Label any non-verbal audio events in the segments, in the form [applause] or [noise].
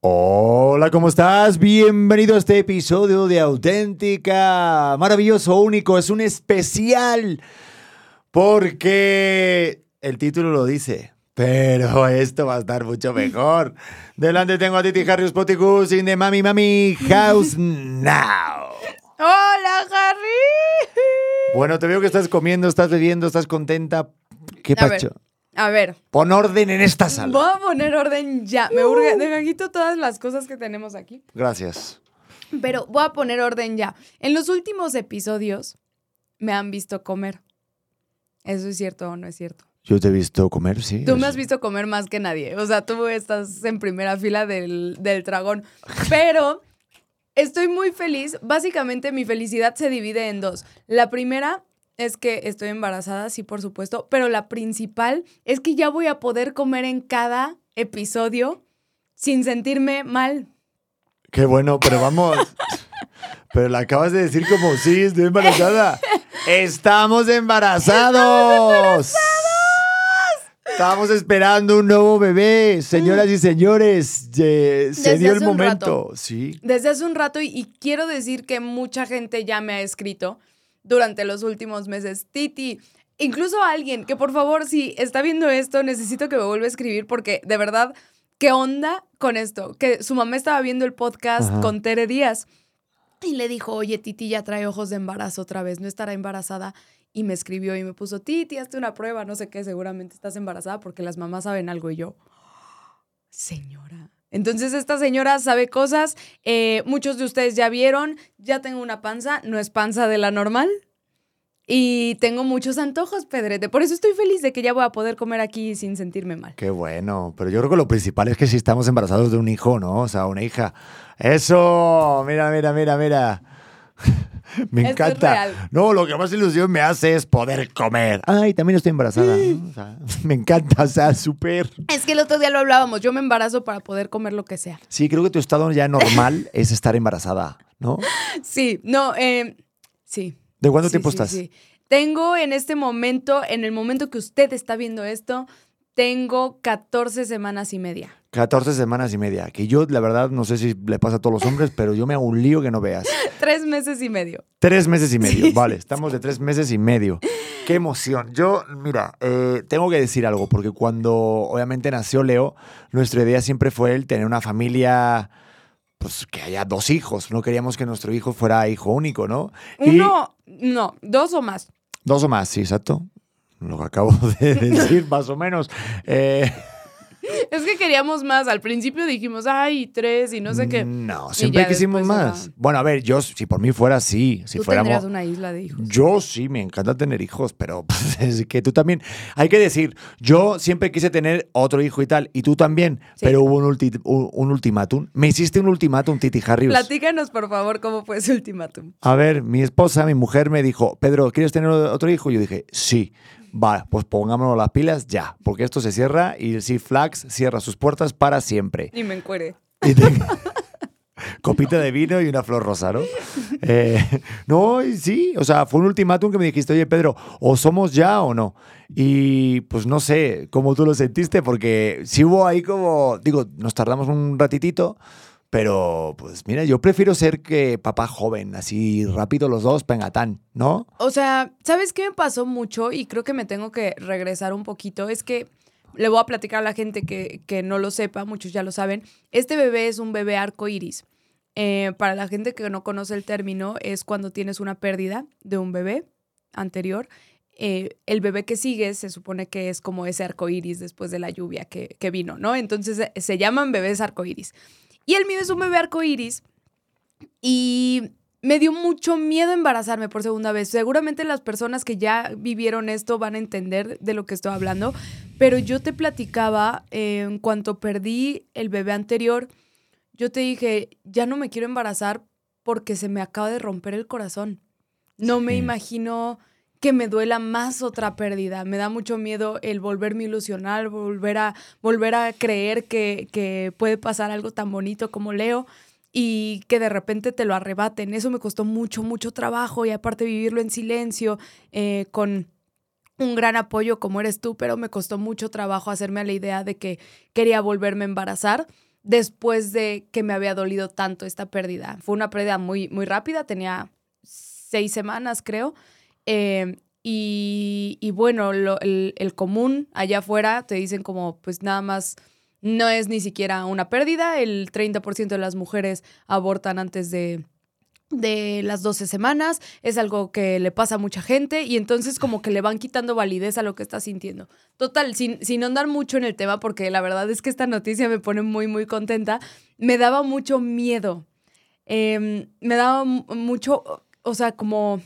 Hola, ¿cómo estás? Bienvenido a este episodio de Auténtica. Maravilloso, único, es un especial. Porque el título lo dice. Pero esto va a estar mucho mejor. Delante tengo a Titi Harry Spoticus in the Mami Mami House Now. Hola, Harry. Bueno, te veo que estás comiendo, estás bebiendo, estás contenta. ¿Qué A ver. A ver, Pon orden en esta sala. voy a poner orden ya. Me urge, deja quito todas las cosas que tenemos aquí. Gracias. Pero voy a poner orden ya. En los últimos episodios me han visto comer. ¿Eso es cierto o no es cierto? Yo te he visto comer, sí. Tú me has visto comer más que nadie. O sea, tú estás en primera fila del, del dragón. Pero estoy muy feliz. Básicamente mi felicidad se divide en dos. La primera es que estoy embarazada, sí, por supuesto. Pero la principal es que ya voy a poder comer en cada episodio sin sentirme mal. Qué bueno, pero vamos. [laughs] pero la acabas de decir como sí, estoy embarazada. ¡Estamos embarazados! Estamos esperando un nuevo bebé, señoras y señores. eh, se dio el momento. rato. Sí. Desde hace un rato y, y quiero decir que mucha gente ya me ha escrito durante los últimos meses. Titi, incluso alguien que por favor, si está viendo esto, necesito que me vuelva a escribir porque de verdad, ¿qué onda con esto? Que su mamá estaba viendo el podcast Ajá. con Tere Díaz y le dijo, oye, Titi ya trae ojos de embarazo otra vez, no estará embarazada. Y me escribió y me puso, Titi, hazte una prueba, no sé qué, seguramente estás embarazada porque las mamás saben algo y yo, señora. Entonces esta señora sabe cosas, eh, muchos de ustedes ya vieron, ya tengo una panza, no es panza de la normal. Y tengo muchos antojos, Pedrete. Por eso estoy feliz de que ya voy a poder comer aquí sin sentirme mal. Qué bueno. Pero yo creo que lo principal es que si estamos embarazados de un hijo, ¿no? O sea, una hija. ¡Eso! Mira, mira, mira, mira. [laughs] [laughs] Me Esto es encanta. real. No, lo que más ilusión me hace es poder comer. Ay, también estoy embarazada. O sea, [laughs] me encanta, o sea, súper. Es que el otro día lo hablábamos, yo me embarazo para poder comer lo que sea. Sí, creo que tu estado ya normal [laughs] es estar embarazada, ¿no? Sí, no, eh, sí. ¿De cuánto Sí, tiempo sí, estás? sí. Tengo en este momento, en el momento que usted está viendo esto, tengo 14 semanas y media. 14 semanas y media. Que yo, la verdad, no sé si le pasa a todos los hombres, pero yo me hago un lío que no veas. [laughs] Tres meses y medio. Tres meses y medio, Sí, vale, estamos de tres meses y medio. Qué emoción. Yo, mira, eh, tengo que decir algo, porque cuando obviamente nació Leo, nuestra idea siempre fue el tener una familia, pues que haya dos hijos. No queríamos que nuestro hijo fuera hijo único, ¿no? Y- Uno, no, dos o más. Dos o más, sí, exacto. Lo que acabo de [laughs] decir, más o menos. Eh, Es que queríamos más. Al principio dijimos, ay, tres y no sé qué. No, Y siempre quisimos más. era- Bueno, a ver, yo, si por mí fuera, sí. Si Tú fuéramos. una isla de hijos. Yo sí, me encanta tener hijos, pero [laughs] pues, es que tú también. Hay que decir, yo siempre quise tener otro hijo y tal, y tú también, Sí. pero hubo un, ulti- un, un ultimátum. Me hiciste un ultimátum, Titi Harrius. Platícanos, por favor, cómo fue ese ultimátum. A ver, mi esposa, mi mujer me dijo, Pedro, ¿quieres tener otro hijo? Y yo dije, sí. Vale, pues pongámonos las pilas ya, porque esto se cierra y el Flags cierra sus puertas para siempre. Y me encuere. Y te- [laughs] Copita de vino y una flor rosa, ¿no? [laughs] Eh, no, sí, o sea, fue un ultimátum que me dijiste, oye Pedro, o somos ya o no. Y pues no sé cómo tú lo sentiste, porque si hubo ahí como, digo, nos tardamos un ratitito, pero pues mira, yo prefiero ser que papá joven, así rápido los dos, pengatán, ¿no? O sea, ¿sabes qué me pasó mucho? Y creo que me tengo que regresar un poquito. Es que le voy a platicar a la gente que, que no lo sepa, muchos ya lo saben. Este bebé es un bebé arco iris. Eh, para la gente que no conoce el término, es cuando tienes una pérdida de un bebé anterior. Eh, el bebé que sigue se supone que es como ese arco iris después de la lluvia que, que vino, ¿no? Entonces se llaman bebés arco iris. Y el mío es un bebé arco iris. Y me dio mucho miedo embarazarme por segunda vez. Seguramente las personas que ya vivieron esto van a entender de lo que estoy hablando, pero yo te platicaba eh, en cuanto perdí el bebé anterior, yo te dije, ya no me quiero embarazar porque se me acaba de romper el corazón. No me imagino que me duela más otra pérdida. Me da mucho miedo el volverme ilusionar, volver a, volver a creer que, que puede pasar algo tan bonito como Leo y que de repente te lo arrebaten. Eso me costó mucho, mucho trabajo y aparte vivirlo en silencio, eh, con un gran apoyo como eres tú, pero me costó mucho trabajo hacerme a la idea de que quería volverme a embarazar. después de que me había dolido tanto esta pérdida. Fue una pérdida muy, muy rápida, tenía seis semanas creo. Eh, y, bueno, el, el, común allá afuera te dicen como pues nada más no es ni siquiera una pérdida, el 30% de las mujeres abortan antes de, de las 12 semanas, es algo que le pasa a mucha gente y entonces como que le van quitando validez a lo que está sintiendo. Total, sin, sin andar mucho en el tema, porque la verdad es que esta noticia me pone muy, muy contenta, me daba mucho miedo. Em, me daba mucho, o sea, como,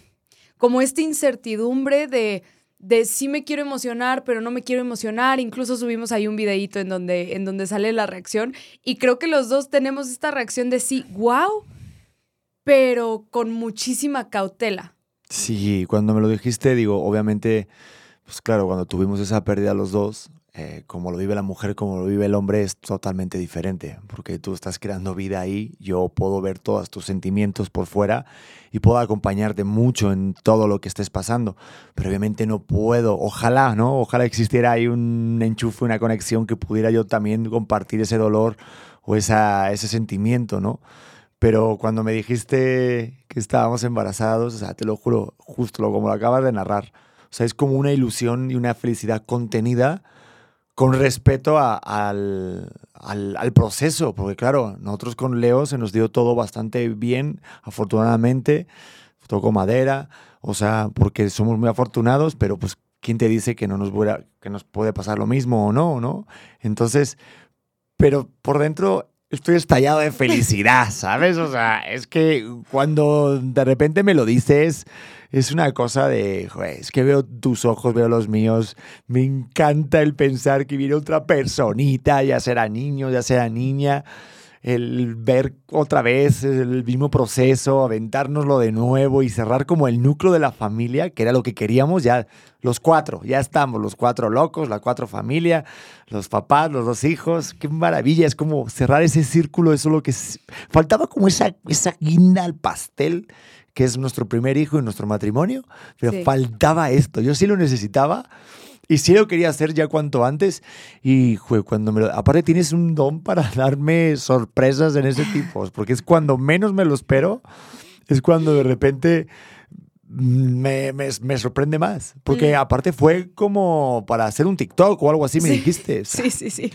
como esta incertidumbre de de sí me quiero emocionar, pero no me quiero emocionar. Incluso subimos ahí un videíto en donde, en donde sale la reacción. Y creo que los dos tenemos esta reacción de sí, wow, pero con muchísima cautela. Sí, cuando me lo dijiste, digo, obviamente, pues claro, cuando tuvimos esa pérdida los dos, eh, como lo vive la mujer, como lo vive el hombre, es totalmente diferente, porque tú estás creando vida ahí, yo puedo ver todos tus sentimientos por fuera y puedo acompañarte mucho en todo lo que estés pasando, pero obviamente no puedo, ojalá, ¿no? Ojalá existiera ahí un enchufe, una conexión que pudiera yo también compartir ese dolor o esa, ese sentimiento, ¿no? Pero cuando me dijiste que estábamos embarazados, o sea, te lo juro, justo como lo acabas de narrar, o sea, es como una ilusión y una felicidad contenida con respeto al, proceso, porque claro, nosotros con Leo se nos dio todo bastante bien, afortunadamente, tocó madera, o sea, porque somos muy afortunados, pero pues, ¿quién te dice que no nos, que nos puede pasar lo mismo o no, no? Entonces, pero por dentro estoy estallado de felicidad, ¿sabes? O sea, es que cuando de repente me lo dices es una cosa de, es que veo tus ojos, veo los míos, me encanta el pensar que viene otra personita, ya será niño, ya será niña, el ver otra vez el mismo proceso, aventárnoslo de nuevo y cerrar como el núcleo de la familia, que era lo que queríamos, ya los cuatro, ya estamos, los cuatro locos, la cuatro familia, los papás, los dos hijos, qué maravilla, es como cerrar ese círculo, eso es lo que faltaba como esa, esa guinda al pastel que es nuestro primer hijo en nuestro matrimonio, pero faltaba esto. Yo sí lo necesitaba y sí lo quería hacer ya cuanto antes. Y cuando me lo, aparte tienes un don para [laughs] darme sorpresas en ese tipo, porque es cuando menos me lo espero, es cuando de repente me, me, sorprende más. Porque aparte fue como para hacer un TikTok o algo así, me dijiste. [laughs] sí, sí, sí.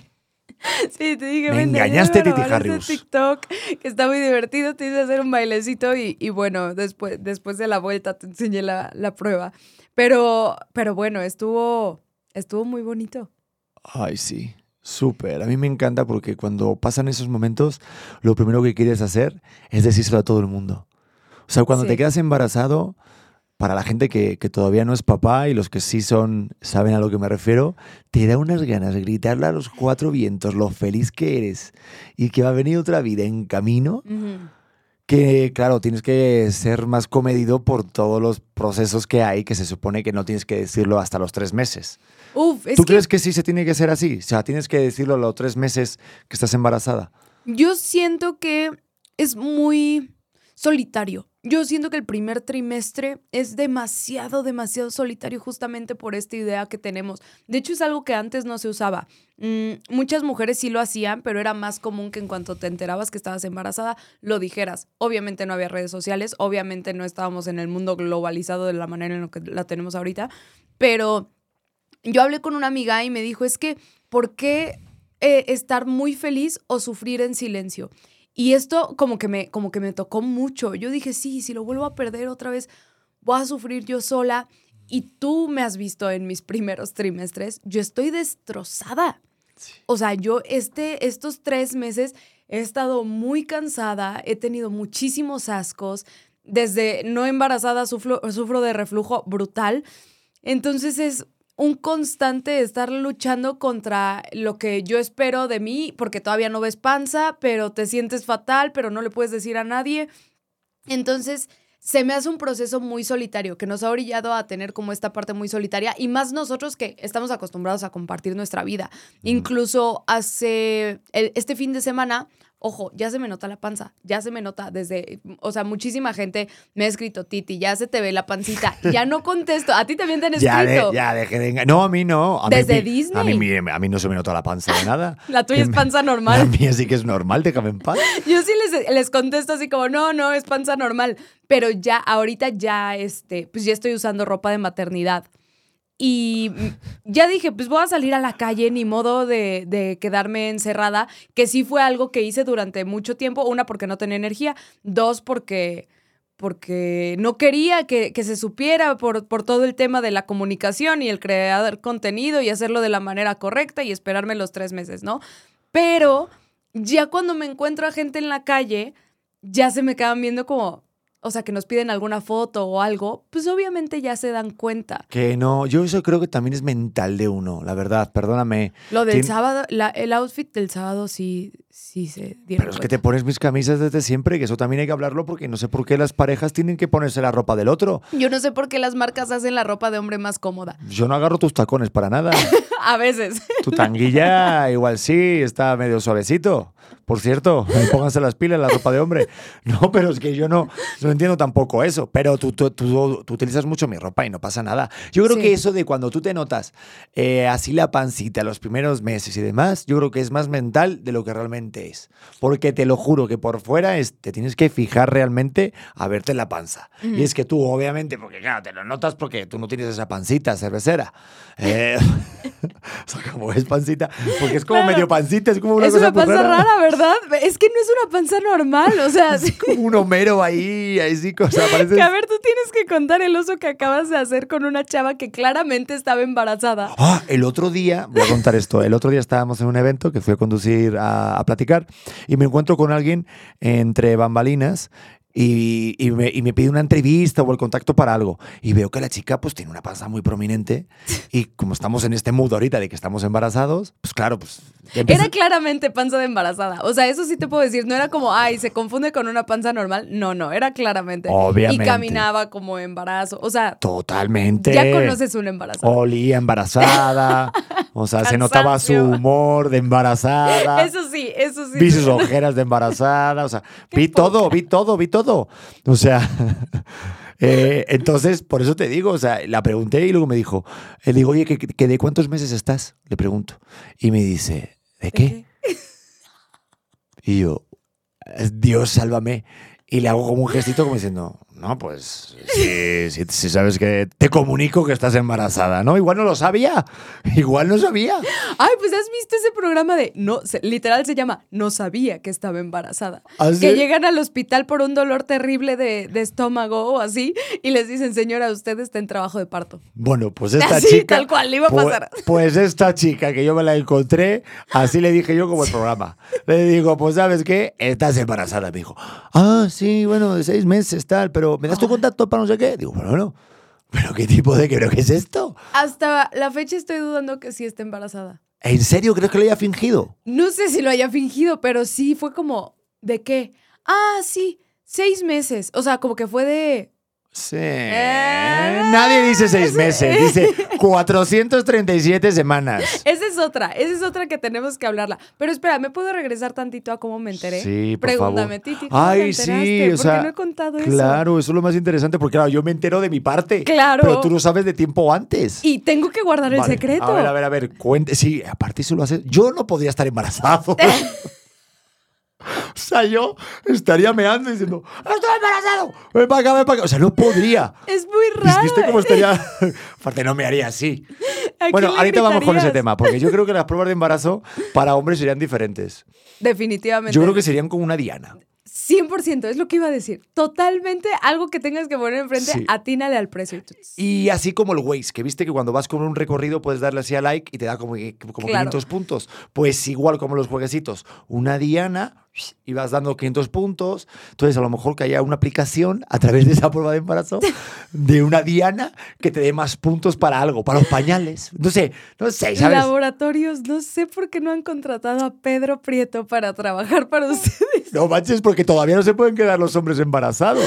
[laughs] Sí, te dije, me engañaste, Titi Harrius. TikTok que está muy divertido, te hice hacer un bailecito y, y, bueno, después, después de la vuelta te enseñé la, la, prueba. Pero, pero bueno, estuvo, estuvo muy bonito. Ay, sí, súper. A mí me encanta porque cuando pasan esos momentos, lo primero que quieres hacer es decírselo a todo el mundo. O sea, cuando te quedas embarazado, para la gente que, todavía no es papá y los que sí son, saben a lo que me refiero, te da unas ganas de gritarle a los cuatro vientos lo feliz que eres y que va a venir otra vida en camino. Que claro, tienes que ser más comedido por todos los procesos que hay, que se supone que no tienes que decirlo hasta los tres meses. ¿Tú crees que sí se tiene que ser así? O sea, tienes que decirlo a los tres meses que estás embarazada. Yo siento que es muy solitario. Yo siento que el primer trimestre es demasiado, demasiado solitario justamente por esta idea que tenemos. De hecho, es algo que antes no se usaba. Mm, muchas mujeres sí lo hacían, pero era más común que en cuanto te enterabas que estabas embarazada, lo dijeras. Obviamente no había redes sociales, obviamente no estábamos en el mundo globalizado de la manera en la que la tenemos ahorita, pero yo hablé con una amiga y me dijo, es que, ¿por qué eh, estar muy feliz o sufrir en silencio? Y esto como que, me, como que me tocó mucho. Yo dije, sí, si lo vuelvo a perder otra vez, voy a sufrir yo sola. Y tú me has visto en mis primeros trimestres, yo estoy destrozada. O sea, yo este, estos tres meses he estado muy cansada, he tenido muchísimos ascos, desde no embarazada sufro, sufro de reflujo brutal. Entonces es un constante estar luchando contra lo que yo espero de mí, porque todavía no ves panza, pero te sientes fatal, pero no le puedes decir a nadie. Entonces, se me hace un proceso muy solitario, que nos ha orillado a tener como esta parte muy solitaria y más nosotros que estamos acostumbrados a compartir nuestra vida. Incluso hace este fin de semana Ojo, ya se me nota la panza, ya se me nota desde, o sea, muchísima gente me ha escrito, Titi, ya se te ve la pancita, ya no contesto, a ti también te han [laughs] escrito. ya, de, ya de No, a mí no. A desde Disney. A mí, a mí no se me nota la panza de nada. [laughs] la tuya es panza [laughs] normal. La mía sí que es normal, déjame en paz. Yo sí les, les contesto así como, no, no, es panza normal, pero ya, ahorita ya, este, pues ya estoy usando ropa de maternidad. Y ya dije, pues voy a salir a la calle, ni modo de, quedarme encerrada, que sí fue algo que hice durante mucho tiempo. Una, porque no tenía energía. Dos, porque, porque no quería que, se supiera por, por, todo el tema de la comunicación y el crear contenido y hacerlo de la manera correcta y esperarme los tres meses, ¿no? Pero ya cuando me encuentro a gente en la calle, ya se me quedan viendo como, o sea, que nos piden alguna foto o algo, pues obviamente ya se dan cuenta. Que no, yo eso creo que también es mental de uno, la verdad, perdóname. Lo del sábado, el outfit del sábado sí, sí se dieron Pero es que te pones mis camisas desde siempre, que eso también hay que hablarlo porque no sé por qué las parejas tienen que ponerse la ropa del otro. Yo no sé por qué las marcas hacen la ropa de hombre más cómoda. Yo no agarro tus tacones para nada. [laughs] A veces. Tu tanguilla [laughs] igual sí, está medio suavecito. Por cierto, [laughs] pónganse las pilas, la ropa de hombre. [laughs] No, pero es que yo no, no entiendo tampoco eso. Pero tú, tú, tú, utilizas mucho mi ropa y no pasa nada. Yo creo que eso de cuando tú te notas eh, así la pancita los primeros meses y demás, yo creo que es más mental de lo que realmente es. Porque te lo juro que por fuera es, te tienes que fijar realmente a verte la panza. Y es que tú, obviamente, porque claro, te lo notas porque tú no tienes esa pancita cervecera. Eh, [laughs] o sea, como es pancita, porque es como medio pancita, es como una es cosa una panza rara, ¿verdad? Es que no es una panza normal, o sea. Es como un homero ahí, ahí sí, o sea, parece... Que a ver, tú tienes que contar el oso que acabas de hacer con una chava que claramente estaba embarazada. Ah, el otro día, voy a contar esto, el otro día estábamos en un evento que fui a conducir a, a platicar y me encuentro con alguien entre bambalinas y, y, me, y, me, pide una entrevista o el contacto para algo. Y veo que la chica pues tiene una panza muy prominente y como estamos en este mood ahorita de que estamos embarazados, pues claro, pues... Era claramente panza de embarazada. O sea, eso sí te puedo decir. No era como, ay, se confunde con una panza normal. No, no, era claramente. Obviamente. Y caminaba como embarazo. O sea... Totalmente. Ya conoces una embarazada. Olía embarazada. o sea, se notaba su humor de embarazada. [laughs] Eso sí, eso sí. Vi sus ojeras de embarazada. O sea, [laughs] vi todo, vi todo, vi todo. O sea, [laughs] eh, entonces, por eso te digo, o sea, la pregunté y luego me dijo, le digo, oye, ¿que, de cuántos meses estás? Le pregunto. Y me dice, ¿de qué? Y yo, Dios, sálvame. Y le hago como un gestito como diciendo, no, pues si, sabes que te comunico que estás embarazada, ¿no? Igual no lo sabía, igual no sabía. Ay, pues has visto ese programa de, no, literal se llama, no sabía que estaba embarazada. ¿Ah, que llegan al hospital por un dolor terrible de, estómago o así y les dicen, señora, usted está en trabajo de parto. Bueno, pues esta chica... tal cual, le iba a pues, pasar. Pues, esta chica que yo me la encontré, así le dije yo como el programa. Le digo, pues ¿sabes qué? Estás embarazada. Me dijo, ah, sí, bueno, de seis meses tal, pero ¿me das tu contacto para no sé qué? Digo, bueno, no. ¿Pero qué tipo de qué, qué es esto? Hasta la fecha estoy dudando que sí esté embarazada. ¿En serio crees que lo haya fingido? No sé si lo haya fingido, pero sí fue como, ¿de qué? Ah, sí, seis meses. O sea, como que fue de, Sí. Eh, Nadie dice seis meses, dice 437 semanas. [laughs] Esa es otra, esa es otra que tenemos que hablarla. Pero espera, ¿me puedo regresar tantito a cómo me enteré? Sí, por Pregúntame, Titi. ¿cómo Ay, sí, o sea, no he contado eso? Claro, eso es lo más interesante porque claro, yo me entero de mi parte. Claro. Pero tú lo sabes de tiempo antes. Y tengo que guardar el secreto. A ver, a ver, a ver, cuente. Sí, aparte eso lo hace. Yo no podría estar embarazado. [laughs] O sea, yo estaría meando diciendo, ¡estoy embarazado! ¡Ven para acá, ven para acá! O sea, no podría. Es muy raro. ¿Viste cómo estaría? [laughs] Aparte, no me haría así. Bueno, ahorita vamos con ese tema, porque yo creo que las pruebas de embarazo para hombres serían diferentes. Definitivamente. Yo creo que serían como una diana. 100%, es lo que iba a decir. Totalmente algo que tengas que poner enfrente, atínale al precio. Y así como el Waze, que viste que cuando vas con un recorrido puedes darle así a like y te da como, como 500 puntos. Pues igual como los jueguecitos, una diana y vas dando 500 puntos. Entonces, a lo mejor que haya una aplicación a través de esa prueba de embarazo de una diana que te dé más puntos para algo, para los pañales. No sé, no sé, ¿sabes? Laboratorios, no sé por qué no han contratado a Pedro Prieto para trabajar para ustedes. No [laughs] manches, porque todavía no se pueden quedar los hombres embarazados.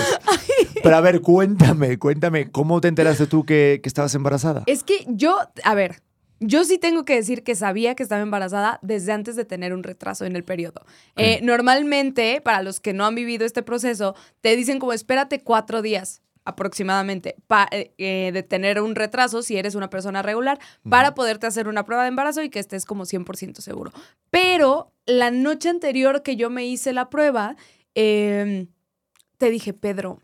Pero a ver, cuéntame, cuéntame, ¿cómo te enteraste tú que, que estabas embarazada? Es que yo, a ver, yo sí tengo que decir que sabía que estaba embarazada desde antes de tener un retraso en el periodo. Eh, normalmente, para los que no han vivido este proceso, te dicen como espérate cuatro días aproximadamente pa- eh, eh, de tener un retraso si eres una persona regular para poderte hacer una prueba de embarazo y que estés como 100% seguro. Pero la noche anterior que yo me hice la prueba, eh, te dije, Pedro,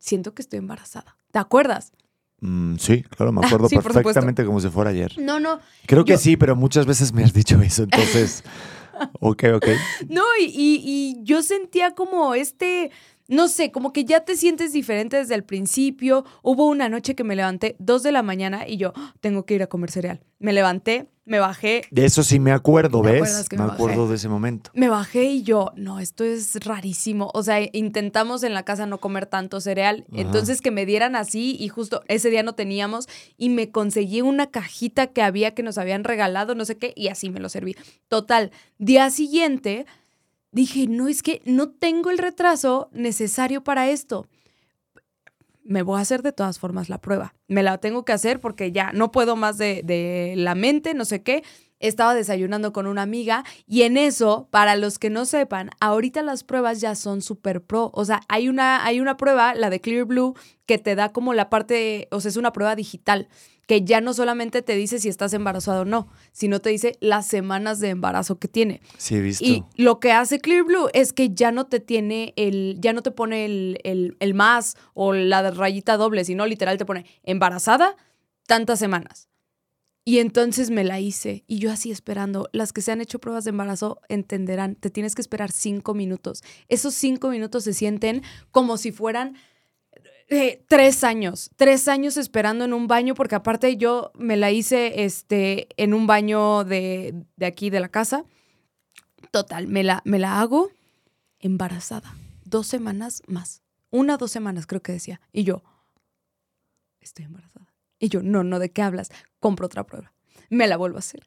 siento que estoy embarazada. ¿Te acuerdas? Mm, sí, claro, me Ah, acuerdo sí, perfectamente como si fuera ayer. No, no, Creo que sí, pero muchas veces me has dicho eso, entonces. [laughs] ok, ok. No, y, y- y yo sentía como este, no sé, como que ya te sientes diferente desde el principio. Hubo una noche que me levanté dos de la mañana y yo "Ah, tengo que ir a comer cereal. Me levanté, me bajé, De eso sí me acuerdo, ¿Te ¿ves? me acuerdo de ese momento. me bajé y yo, no, esto es rarísimo. O sea, intentamos en la casa no comer tanto cereal. Ajá. Entonces que me dieran así y justo ese día no teníamos y me conseguí una cajita que había que nos habían regalado, no sé qué, y así me lo serví. Total, día siguiente dije, no, es que no tengo el retraso necesario para esto. Me voy a hacer de todas formas la prueba. Me la tengo que hacer porque ya no puedo más de, de la mente, no sé qué. Estaba desayunando con una amiga y en eso, para los que no sepan, ahorita las pruebas ya son super pro. O sea, hay una, hay una prueba, la de Clear Blue, que te da como la parte, o sea, es una prueba digital, que ya no solamente te dice si estás embarazado o no, sino te dice las semanas de embarazo que tiene. Sí, he visto. Y lo que hace Clear Blue es que ya no te tiene el, ya no te pone el, el- el más o la rayita doble, sino literal te pone embarazada tantas semanas. Y entonces me la hice y yo así esperando. Las que se han hecho pruebas de embarazo entenderán, te tienes que esperar cinco minutos. Esos cinco minutos se sienten como si fueran eh, tres años, tres años esperando en un baño, porque aparte yo me la hice este, en un baño de, de aquí de la casa. Total, me la, me la hago embarazada. Dos semanas más. Una, dos semanas creo que decía. Y yo, estoy embarazada. Y yo, no, no, ¿de qué hablas? Compro otra prueba. Me la vuelvo a hacer.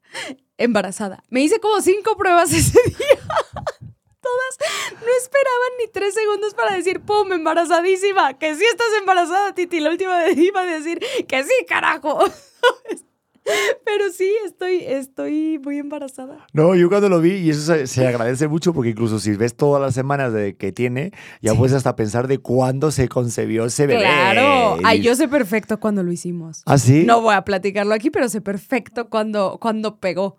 Embarazada. Me hice como cinco pruebas [laughs] ese día. Todas no esperaban ni tres segundos para decir, ¡pum! Embarazadísima. Que sí estás embarazada, Titi. La última vez [laughs] iba a decir que sí, carajo. [laughs] Pero sí, estoy, estoy muy embarazada. No, yo cuando lo vi, y eso se, se agradece mucho, porque incluso si ves todas las semanas de que tiene, ya puedes hasta pensar de cuándo se concebió ese bebé. Claro. Ay, yo sé perfecto cuando lo hicimos. ¿Ah, sí? No voy a platicarlo aquí, pero sé perfecto cuando, cuando pegó.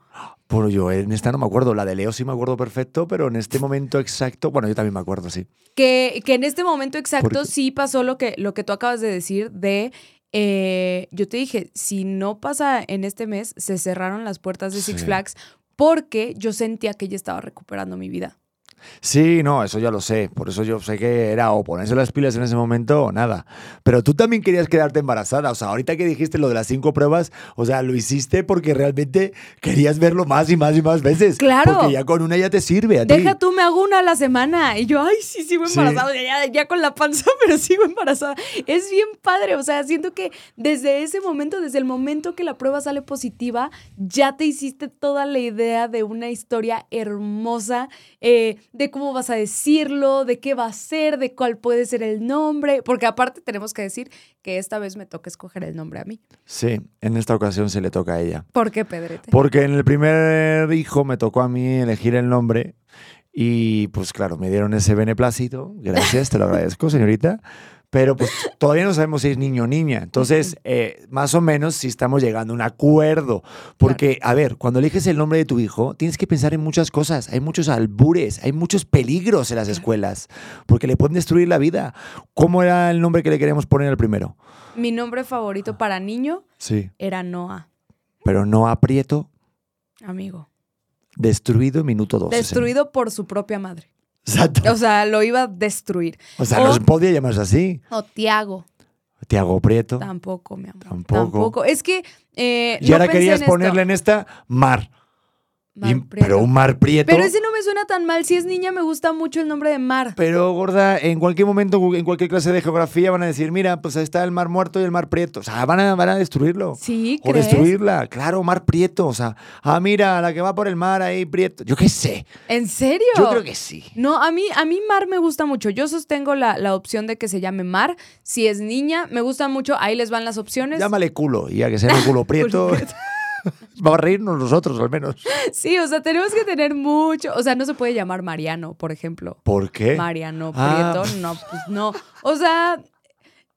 Bueno, yo en esta no me acuerdo. La de Leo sí me acuerdo perfecto, pero en este momento exacto, bueno, yo también me acuerdo, sí. Que, que en este momento exacto Porque- sí pasó lo que, lo que tú acabas de decir de... eh, yo te dije, si no pasa en este mes, se cerraron las puertas de Six Sí. Flags porque yo sentía que ya estaba recuperando mi vida. Sí, no, eso ya lo sé. Por eso yo sé que era o ponerse las pilas en ese momento o nada. Pero tú también querías quedarte embarazada. O sea, ahorita que dijiste lo de las cinco pruebas, o sea, lo hiciste porque realmente querías verlo más y más y más veces. Claro. Porque ya con una ya te sirve a. Deja tú, me hago una a la semana. Y yo, ay, sí, sigo Sí. embarazada. Ya, ya con la panza, [laughs] pero sigo embarazada. Es bien padre. O sea, siento que desde ese momento, desde el momento que la prueba sale positiva, ya te hiciste toda la idea de una historia hermosa, eh, de cómo vas a decirlo, de qué va a ser, de cuál puede ser el nombre. Porque aparte tenemos que decir que esta vez me toca escoger el nombre a mí. Sí, en esta ocasión se le toca a ella. ¿Por qué, Pedrete? Porque en el primer hijo me tocó a mí elegir el nombre y pues claro, me dieron ese beneplácito. Gracias, te lo agradezco, señorita. Pero pues todavía no sabemos si es niño o niña. Entonces, eh, más o menos si estamos llegando a un acuerdo. Porque, a ver, cuando eliges el nombre de tu hijo, tienes que pensar en muchas cosas. Hay muchos albures, hay muchos peligros en las escuelas, porque le pueden destruir la vida. ¿Cómo era el nombre que le queríamos poner al primero? Mi nombre favorito para niño Sí. era Noah, Pero no aprieto, amigo. destruido, minuto 12. Destruido por su propia madre. Exacto. O sea, lo iba a destruir. O sea, O- no se podía llamarse así. O Tiago. Tiago Prieto. Tampoco, mi amor. Tampoco. Es que. eh, Y no ahora pensé querías en esto. ponerle en esta Mar. Mar Y- pero un mar prieto. Pero ese no me suena tan mal. Si es niña, me gusta mucho el nombre de Mar. Pero, gorda, en cualquier momento, en cualquier clase de geografía van a decir, mira, pues ahí está el mar muerto y el mar prieto. O sea, van a, van a destruirlo. Sí, O ¿crees? destruirla, claro, mar prieto. O sea, ah, mira, la que va por el mar ahí, prieto. Yo qué sé. ¿En serio? Yo creo que sí. No, a mí, a mí Mar me gusta mucho. Yo sostengo la, la opción de que se llame Mar. Si es niña, me gusta mucho. Ahí les van las opciones. Llámale culo, y ya que sea un [laughs] culo prieto. Vamos a reírnos nosotros, al menos. [laughs] Sí, o sea, tenemos que tener mucho. O sea, no se puede llamar Mariano, por ejemplo. ¿Por qué? Mariano Ah. Prieto, no, pues no. O sea,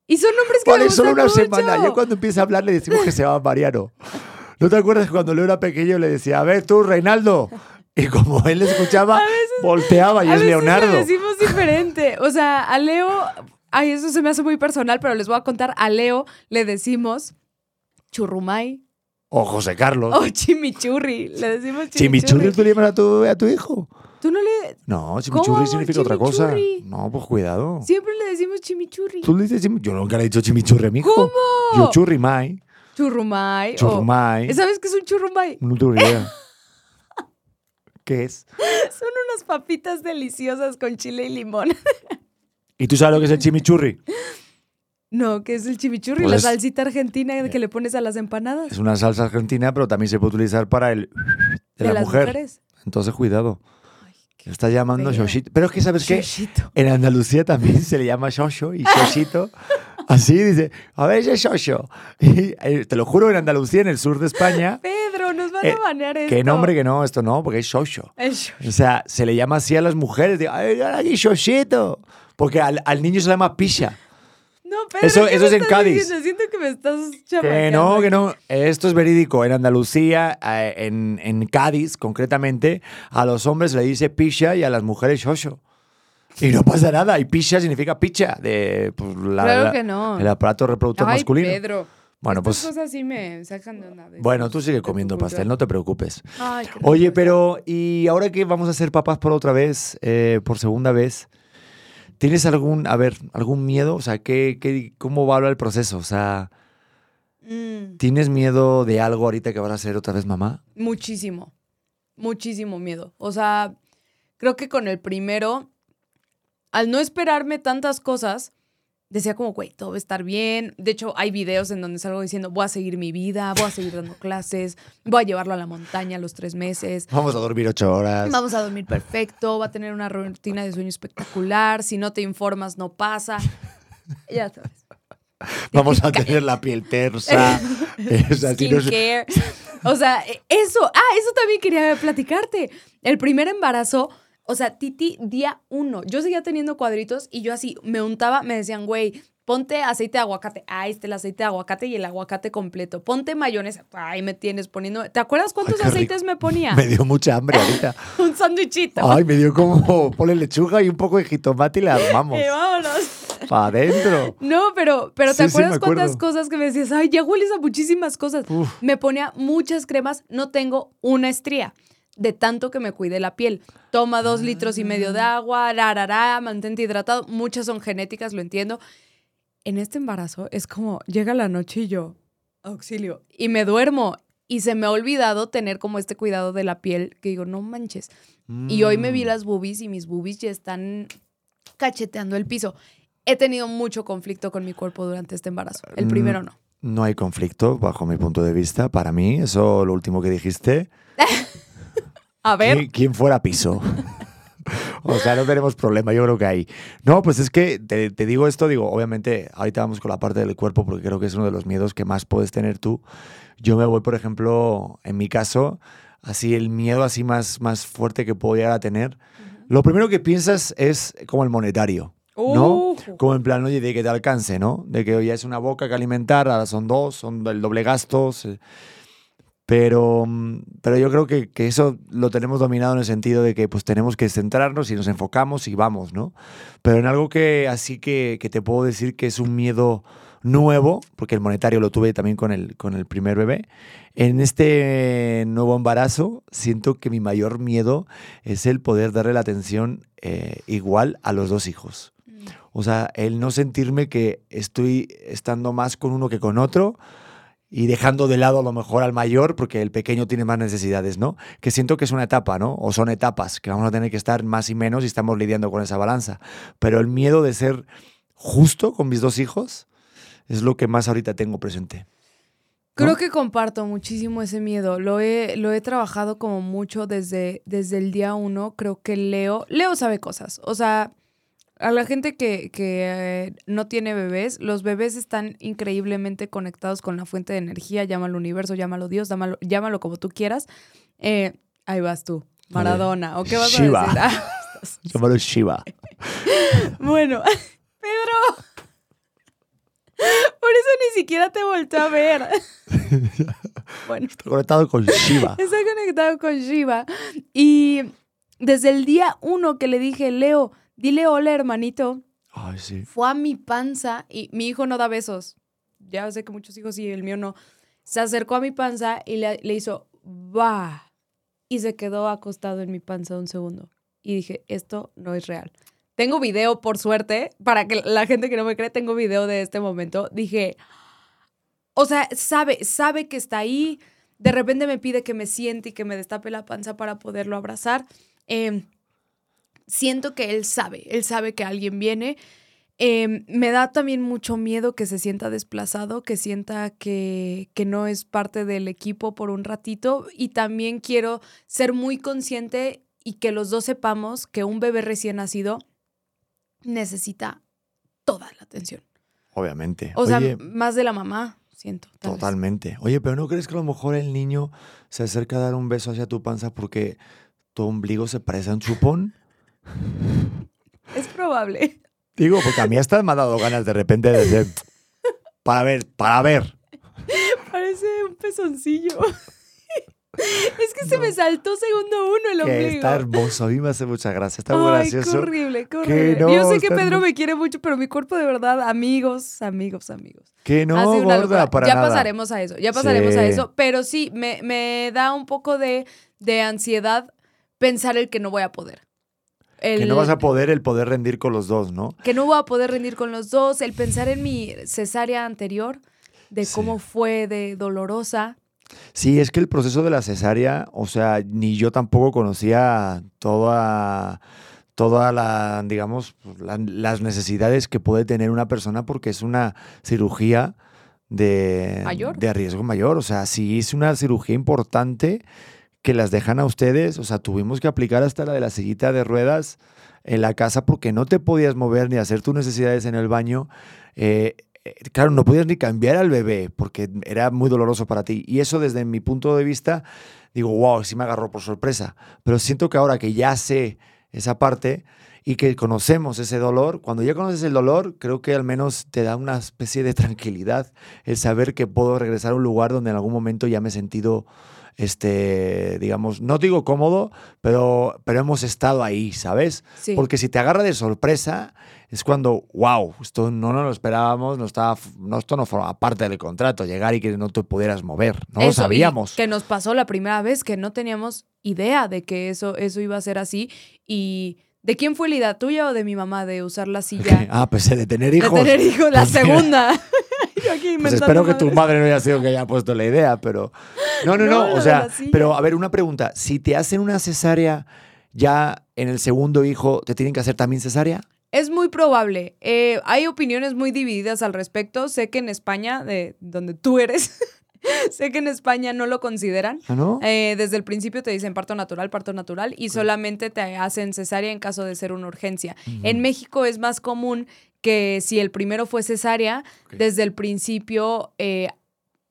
y son nombres que me Vale, solo gustan una mucho. semana. Ya cuando empieza a hablar le decimos que se llama Mariano. ¿No te acuerdas cuando Leo era pequeño le decía, a ver tú, Reinaldo? Y como él le escuchaba, volteaba y A es veces Leonardo. le decimos diferente. O sea, a Leo, ay, eso se me hace muy personal, pero les voy a contar. A Leo le decimos churrumay O José Carlos. o chimichurri. Le decimos chimichurri. ¿Chimichurri tú le llamas a tu, a tu hijo? Tú no le. No, chimichurri ¿Cómo? significa otra cosa. Chimichurri. No, pues cuidado. Siempre le decimos chimichurri. Tú le dices chimi- Yo nunca le he dicho chimichurri a mi hijo. ¿Cómo? Yo churrimay. Churrumay. o- Churrumay. ¿Sabes qué es un churrumay? No tengo ni idea. [laughs] ¿Qué es? Son unas papitas deliciosas con chile y limón. ¿Y tú sabes lo que es el chimichurri? [laughs] No, que es el chimichurri, Pues la salsita argentina que le pones a las empanadas. Es una salsa argentina, pero también se puede utilizar para el de, la las mujer. mujeres. Entonces, cuidado. qué Está llamando. Shoshito. Pero es que, ¿sabes qué? Shoshito. En Andalucía también se le llama Shosho y Shoshito. [laughs] Así dice, a ver, Shosho. Y, eh, te lo juro, en Andalucía, en el sur de España, [laughs] Pedro, nos van Eh, a banear esto. que nombre que no, esto no, porque es Shosho. O sea, se le llama así a las mujeres. De, Ay, aquí Shoshito. Porque al, al niño se le llama Pisha. No, Pedro, Eso- ¿qué eso es en Cádiz. diciendo? Siento que me estás Que no, que no. Esto es verídico. En Andalucía, en, en Cádiz concretamente, a los hombres se le dice pisha y a las mujeres shosho. Y no pasa nada. Y pisha significa picha, de pues, la- Claro la- que no. el aparato reproductor Ay, masculino. Pedro. Bueno, Estas pues cosas sí me sacan de onda. de- bueno, tú sigue comiendo pastel, no te preocupes. Ay, qué Oye, pero ¿y ahora que vamos a ser papás por otra vez, eh, por segunda vez? ¿Tienes algún, a ver, algún miedo? O sea, ¿qué, qué, ¿cómo va el proceso? O sea, Mm, ¿tienes miedo de algo ahorita que vas a ser otra vez mamá? muchísimo. Muchísimo miedo. O sea, creo que con el primero, al no esperarme tantas cosas, decía como, güey, todo va a estar bien. De hecho, hay videos en donde salgo diciendo, voy a seguir mi vida, voy a seguir dando clases, voy a llevarlo a la montaña a los tres meses. Vamos a dormir ocho horas. Vamos a dormir perfecto, va a tener una rutina de sueño espectacular, si no te informas no pasa. Ya sabes. Vamos a tener la piel tersa. O sea, si no. O sea, eso, ah, eso también quería platicarte. El primer embarazo, o sea, Titi, día uno, yo seguía teniendo cuadritos y yo así me untaba, me decían, güey, ponte aceite de aguacate. Ah, este el aceite de aguacate y el aguacate completo. Ponte mayonesa. Ay, me tienes poniendo. ¿Te acuerdas cuántos rico. aceites me ponía? [laughs] Me dio mucha hambre ahorita. [laughs] Un sándwichito. Ay, me dio como ponle lechuga y un poco de jitomate y la armamos. [laughs] Vámonos. Para adentro. No, pero, pero ¿te Sí, sí, me acuerdas cuántas cosas que me decías? Ay, ya hueles a muchísimas cosas. Uf. Me ponía muchas cremas, no tengo una estría. De tanto que me cuidé la piel. Toma dos litros y medio de Ah. agua, rarará, mantente hidratado. Muchas son genéticas, lo entiendo. En este embarazo es como, llega la noche y yo, auxilio, y me duermo. Y se me ha olvidado tener como este cuidado de la piel que digo, no manches. Y hoy me vi Mm. las boobies y mis boobies ya están cacheteando el piso. He tenido mucho conflicto con mi cuerpo durante este embarazo. El Mm, primero no. No hay conflicto, bajo mi punto de vista. Para mí, eso lo último que dijiste. [laughs] A ver, ¿Quién, fuera piso? [laughs] o sea, no tenemos problema, yo creo que hay. No, pues es que te, te digo esto, digo, obviamente, ahorita vamos con la parte del cuerpo porque creo que es uno de los miedos que más puedes tener tú. Yo me voy, por ejemplo, en mi caso, así el miedo así más, más fuerte que puedo llegar a tener. Lo primero que piensas es como el monetario. ¿no? Uh. Como en plan, oye, de que te alcance, ¿no? De que oye, es una boca que alimentar, ahora son dos, son el doble gasto. se- Pero, mm, pero yo creo que, que eso lo tenemos dominado en el sentido de que pues tenemos que centrarnos y nos enfocamos y vamos, ¿no? Pero en algo que así que, que te puedo decir que es un miedo nuevo, porque el monetario lo tuve también con el, con el primer bebé, en este nuevo embarazo siento que mi mayor miedo es el poder darle la atención eh, igual a los dos hijos. O sea, el no sentirme que estoy estando más con uno que con otro y dejando de lado a lo mejor al mayor porque el pequeño tiene más necesidades, ¿no? Que siento que es una etapa, ¿no? O son etapas, que vamos a tener que estar más y menos y estamos lidiando con esa balanza. Pero el miedo de ser justo con mis dos hijos es lo que más ahorita tengo presente. Creo que comparto muchísimo ese miedo. Lo he, lo he trabajado como mucho desde, desde el día uno. Creo que Leo, Leo sabe cosas. O sea, a la gente que, que eh, no tiene bebés, los bebés están increíblemente conectados con la fuente de energía, llámalo universo, llámalo Dios, llámalo, llámalo como tú quieras. Eh, ahí vas tú, Maradona, ¿o qué vas a decir? [laughs] Ah, llámalo Shiva. [laughs] bueno, [laughs] Pedro, por eso ni siquiera te volteó a ver. bueno. Está conectado con Shiva. Está conectado con Shiva. Y desde el día uno que le dije, Leo, dile hola, hermanito. Ay, sí. Fue a mi panza y mi hijo no da besos. Ya sé que muchos hijos sí, el mío no. Se acercó a mi panza y le, le hizo, va. Y se quedó acostado en mi panza un segundo. Y dije, esto no es real. Tengo video, por suerte, para que la gente que no me cree, tengo video de este momento. Dije, o sea, sabe, sabe que está ahí. De repente me pide que me siente y que me destape la panza para poderlo abrazar. Eh, siento que él sabe, él sabe que alguien viene. Em, me da también mucho miedo que se sienta desplazado, que sienta que, que no es parte del equipo por un ratito y también quiero ser muy consciente y que los dos sepamos que un bebé recién nacido necesita toda la atención. Obviamente. O sea, más de la mamá, siento. Totalmente. Oye, pero ¿no crees que a lo mejor el niño se acerca a dar un beso hacia tu panza porque tu ombligo se parece a un chupón? [laughs] Es probable. Digo, porque a mí hasta me ha dado ganas de repente de decir, para ver, para ver. Parece un pezoncillo. [laughs] Es que se me saltó segundo uno el ombligo. está hermoso, a mí me hace mucha gracia, está muy Ay, gracioso. Qué horrible, qué horrible. Yo sé que Pedro me quiere mucho, pero mi cuerpo de verdad, amigos, amigos, amigos. Que no, gorda, para Ya pasaremos a eso, ya pasaremos a eso, pero sí, me, me da un poco de, de ansiedad pensar el que no voy a poder que no vas a poder el poder rendir con los dos, ¿no? Que no voy a poder rendir con los dos, el pensar en mi cesárea anterior, de cómo fue de dolorosa. Sí, es que el proceso de la cesárea, o sea, ni yo tampoco conocía toda, toda la, digamos, las necesidades que puede tener una persona porque es una cirugía de, ¿Mayor? de riesgo mayor. O sea, sí es una cirugía importante que las dejan a ustedes. O sea, tuvimos que aplicar hasta la de la sillita de ruedas en la casa porque no te podías mover ni hacer tus necesidades en el baño. Eh, eh, claro, no podías ni cambiar al bebé porque era muy doloroso para ti. Y eso desde mi punto de vista, digo, wow, sí me agarró por sorpresa. Pero siento que ahora que ya sé esa parte y que conocemos ese dolor, cuando ya conoces el dolor, creo que al menos te da una especie de tranquilidad el saber que puedo regresar a un lugar donde en algún momento ya me he sentido este, digamos, no digo cómodo, pero, pero hemos estado ahí, ¿sabes? Porque si te agarra de sorpresa, es cuando, wow, esto no nos lo esperábamos, no estaba, no, esto no forma parte del contrato, llegar y que no te pudieras mover, no lo sabíamos. Que nos pasó la primera vez que no teníamos idea de que eso, eso iba a ser así y... ¿De quién fue la idea tuya o de mi mamá de usar la silla? Ah, pues de tener hijos. De tener hijos, la pues segunda. Pues espero que tu madre no haya sido que haya puesto la idea, pero. No, no, no. o sea, pero a ver, una pregunta. Si te hacen una cesárea ya en el segundo hijo, ¿te tienen que hacer también cesárea? Es muy probable. Eh, hay opiniones muy divididas al respecto. Sé que en España, de donde tú eres, [laughs] sé que en España no lo consideran. ¿Ah, no? Eh, desde el principio te dicen parto natural, parto natural, y solamente te hacen cesárea en caso de ser una urgencia. En México es más común que si el primero fue cesárea, desde el principio eh,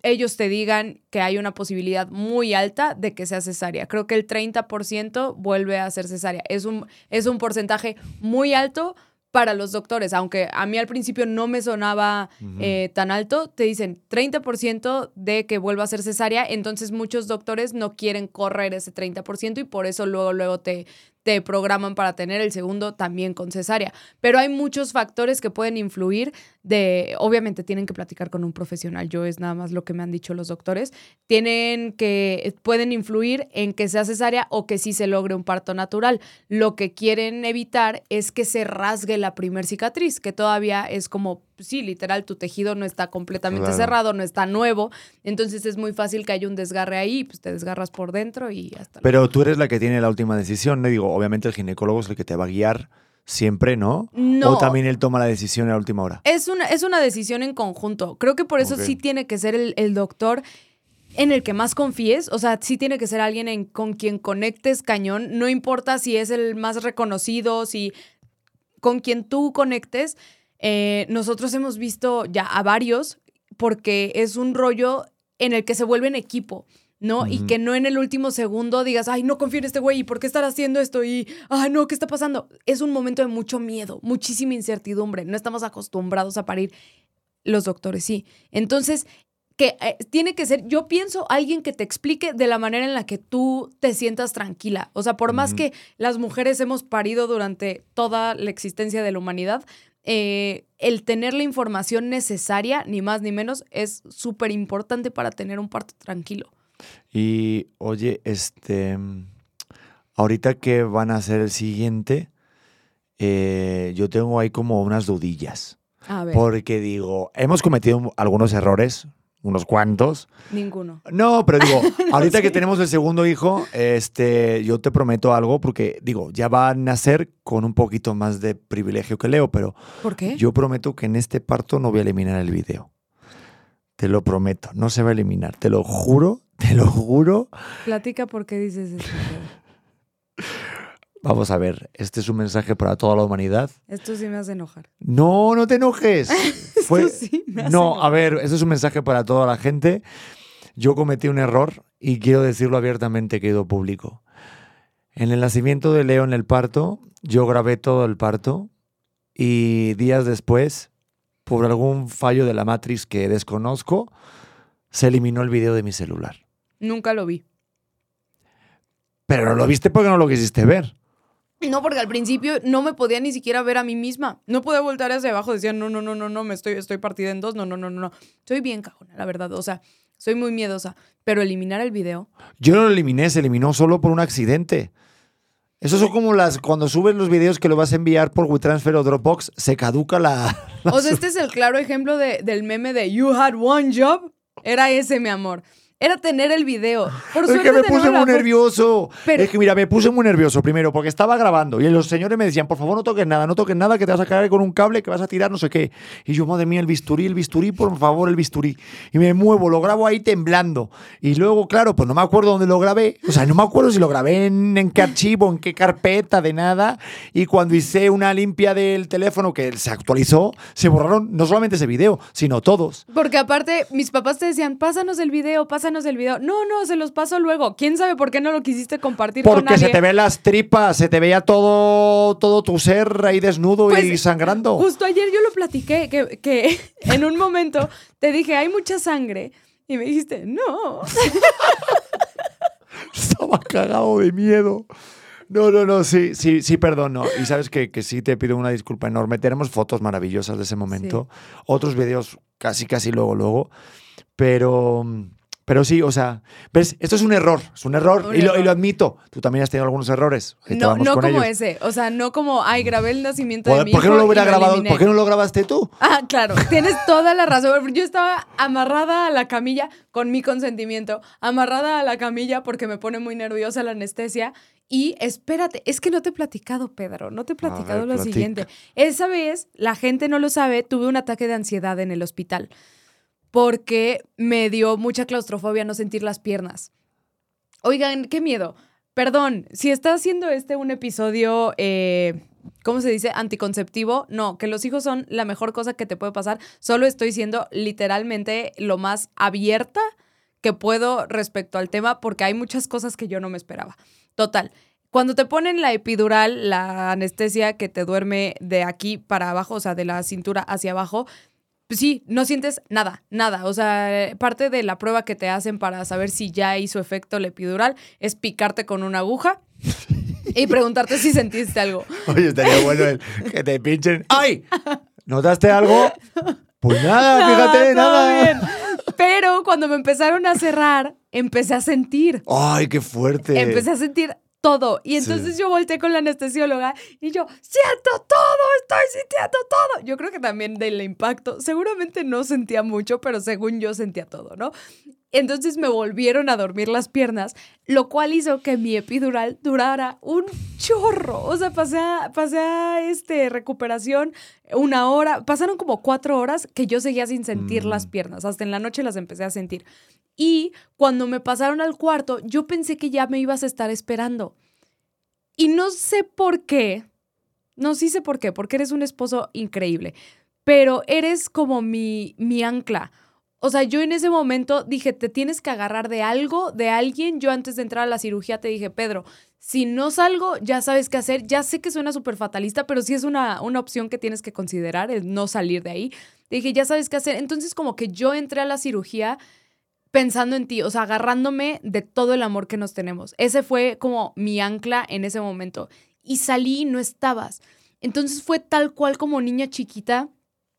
ellos te digan que hay una posibilidad muy alta de que sea cesárea. Creo que el 30% vuelve a ser cesárea. Es un, es un porcentaje muy alto para los doctores, aunque a mí al principio no me sonaba eh, tan alto, te dicen 30% de que vuelva a ser cesárea, entonces muchos doctores no quieren correr ese 30% y por eso luego, luego te, te programan para tener el segundo también con cesárea. Pero hay muchos factores que pueden influir de, obviamente tienen que platicar con un profesional, yo es nada más lo que me han dicho los doctores, tienen que, pueden influir en que sea cesárea o que sí se logre un parto natural. Lo que quieren evitar es que se rasgue la primer cicatriz, que todavía es como sí, literal, tu tejido no está completamente Claro. cerrado, no está nuevo. Entonces es muy fácil que haya un desgarre ahí, pues te desgarras por dentro y hasta Pero tú eres la que tiene la última decisión, ¿no? Digo, obviamente el ginecólogo es el que te va a guiar siempre, ¿no? No. O también él toma la decisión a la última hora. Es una, es una decisión en conjunto. Creo que por eso sí tiene que ser el, el doctor en el que más confíes. O sea, sí tiene que ser alguien en- con quien conectes cañón. No importa si es el más reconocido, si con quien tú conectes. Eh, nosotros hemos visto ya a varios porque es un rollo en el que se vuelven equipo. ¿no? Y que no en el último segundo digas, ay, no confío en este güey, ¿y por qué estar haciendo esto? Y, ay, no, ¿qué está pasando? Es un momento de mucho miedo, muchísima incertidumbre. No estamos acostumbrados a parir. Los doctores sí. Entonces, que eh, tiene que ser, yo pienso, alguien que te explique de la manera en la que tú te sientas tranquila. O sea, por más que las mujeres hemos parido durante toda la existencia de la humanidad, eh, el tener la información necesaria, ni más ni menos, es súper importante para tener un parto tranquilo. Y oye, este, ahorita que van a hacer el siguiente, eh, yo tengo ahí como unas dudillas. A ver, Porque digo, hemos cometido algunos errores, unos cuantos. ninguno. No, pero digo, [laughs] ahorita que tenemos el segundo hijo, este, yo te prometo algo, porque digo, ya va a nacer con un poquito más de privilegio que Leo, pero ¿Por qué? yo prometo que en este parto no voy a eliminar el video. Te lo prometo, no se va a eliminar, te lo juro, te lo juro. Platica por qué dices eso. [laughs] Vamos a ver, este es un mensaje para toda la humanidad. Esto sí me hace enojar. No, no te enojes. [laughs] Fue- Esto sí me hace No, a ver, esto es un mensaje para toda la gente. Yo cometí un error y quiero decirlo abiertamente, querido público. En el nacimiento de Leo en el parto, yo grabé todo el parto y días después, por algún fallo de la matriz que desconozco, se eliminó el video de mi celular. Nunca lo vi. Pero lo viste porque no lo quisiste ver. No, porque al principio no me podía ni siquiera ver a mí misma. No podía voltar hacia abajo. Decía, no, no, no, no, no, me estoy, estoy partida en dos. No, no, no, no, no. Soy bien cagona, la verdad. O sea, soy muy miedosa. Pero eliminar el video. Yo no lo eliminé, se eliminó solo por un accidente. Eso son como las cuando subes los videos que lo vas a enviar por WeTransfer o Dropbox, se caduca [laughs] la. O sea, este es el claro ejemplo de- del meme de You had one job. Era ese, mi amor. Era tener el video. Por Es que me puse muy nervioso. Pero- Es que mira, me puse muy nervioso primero porque estaba grabando y los señores me decían, por favor, no toques nada, no toques nada, que te vas a caer con un cable, que vas a tirar no sé qué. Y yo, madre mía, el bisturí, el bisturí, por favor, el bisturí. Y me muevo, lo grabo ahí temblando. Y luego, claro, pues no me acuerdo dónde lo grabé. O sea, no me acuerdo si lo grabé en, en qué archivo, en qué carpeta, de nada. Y cuando hice una limpia del teléfono que se actualizó, se borraron no solamente ese video, sino todos. Porque aparte, mis papás te decían, pásanos el video, pásanos el video. No, no, se los paso luego. ¿Quién sabe por qué no lo quisiste compartir con Porque nadie? se te ven las tripas, se te veía todo, todo tu ser ahí desnudo y Pues, sangrando. Justo ayer yo lo platiqué, que, que [laughs] en un momento te dije, hay mucha sangre. Y me dijiste, no. [laughs] Estaba cagado de miedo. No, no, no, sí, sí, sí, perdón, no. Y sabes que, que sí te pido una disculpa enorme. Tenemos fotos maravillosas de ese momento, otros videos casi, casi luego, luego. Pero, pero sí, o sea, ves, esto es un error, es un error, Un y, Lo, y error. lo admito. Tú también has tenido algunos errores. Ahí No, no como ellos. ese. O sea, no como, ay, grabé el nacimiento de mi ¿Por qué hijo no lo hubiera grabado? eliminé". ¿Por qué no lo grabaste tú? Ah, claro, tienes toda la razón. Yo estaba amarrada a la camilla con mi consentimiento, amarrada a la camilla porque me pone muy nerviosa la anestesia. Y espérate, es que no te he platicado, Pedro, no te he platicado ver, lo platica. siguiente. Esa vez, la gente no lo sabe, tuve un ataque de ansiedad en el hospital porque me dio mucha claustrofobia no sentir las piernas. Oigan, qué miedo. Perdón, si está haciendo este un episodio, eh, ¿cómo se dice? Anticonceptivo. No, que los hijos son la mejor cosa que te puede pasar. Solo estoy siendo literalmente lo más abierta que puedo respecto al tema porque hay muchas cosas que yo no me esperaba. Total. Cuando te ponen la epidural, la anestesia que te duerme de aquí para abajo, o sea, de la cintura hacia abajo, pues sí, no sientes nada, nada. O sea, parte de la prueba que te hacen para saber si ya hizo efecto la epidural es picarte con una aguja y [laughs] preguntarte si sentiste algo. Oye, estaría bueno el que te pinchen. ¡Ay! ¿Notaste algo? Pues nada, fíjate, todo nada. bien. Pero cuando me empezaron a cerrar, empecé a sentir. ¡Ay, qué fuerte! Empecé a sentir todo. Y entonces yo volteé con la anestesióloga y yo, siento todo, estoy sintiendo todo. Yo creo que también del impacto, seguramente no sentía mucho, pero según yo sentía todo, ¿no? Entonces me volvieron a dormir las piernas, lo cual hizo que mi epidural durara un chorro. O sea, pasé a, pasé a este, recuperación una hora, pasaron como cuatro horas que yo seguía sin sentir las Mm. piernas. Hasta en la noche las empecé a sentir. Y cuando me pasaron al cuarto, yo pensé que ya me ibas a estar esperando. Y no sé por qué, no sí sé por qué, porque eres un esposo increíble, pero eres como mi, mi ancla. O sea, yo en ese momento dije, te tienes que agarrar de algo, de alguien. Yo antes de entrar a la cirugía te dije, Pedro, si no salgo, ya sabes qué hacer. Ya sé que suena súper fatalista, pero sí es una, una opción que tienes que considerar, el no salir de ahí. Te dije, ya sabes qué hacer. Entonces como que yo entré a la cirugía pensando en ti, o sea, agarrándome de todo el amor que nos tenemos. Ese fue como mi ancla en ese momento. Y salí y no estabas. Entonces fue tal cual como niña chiquita.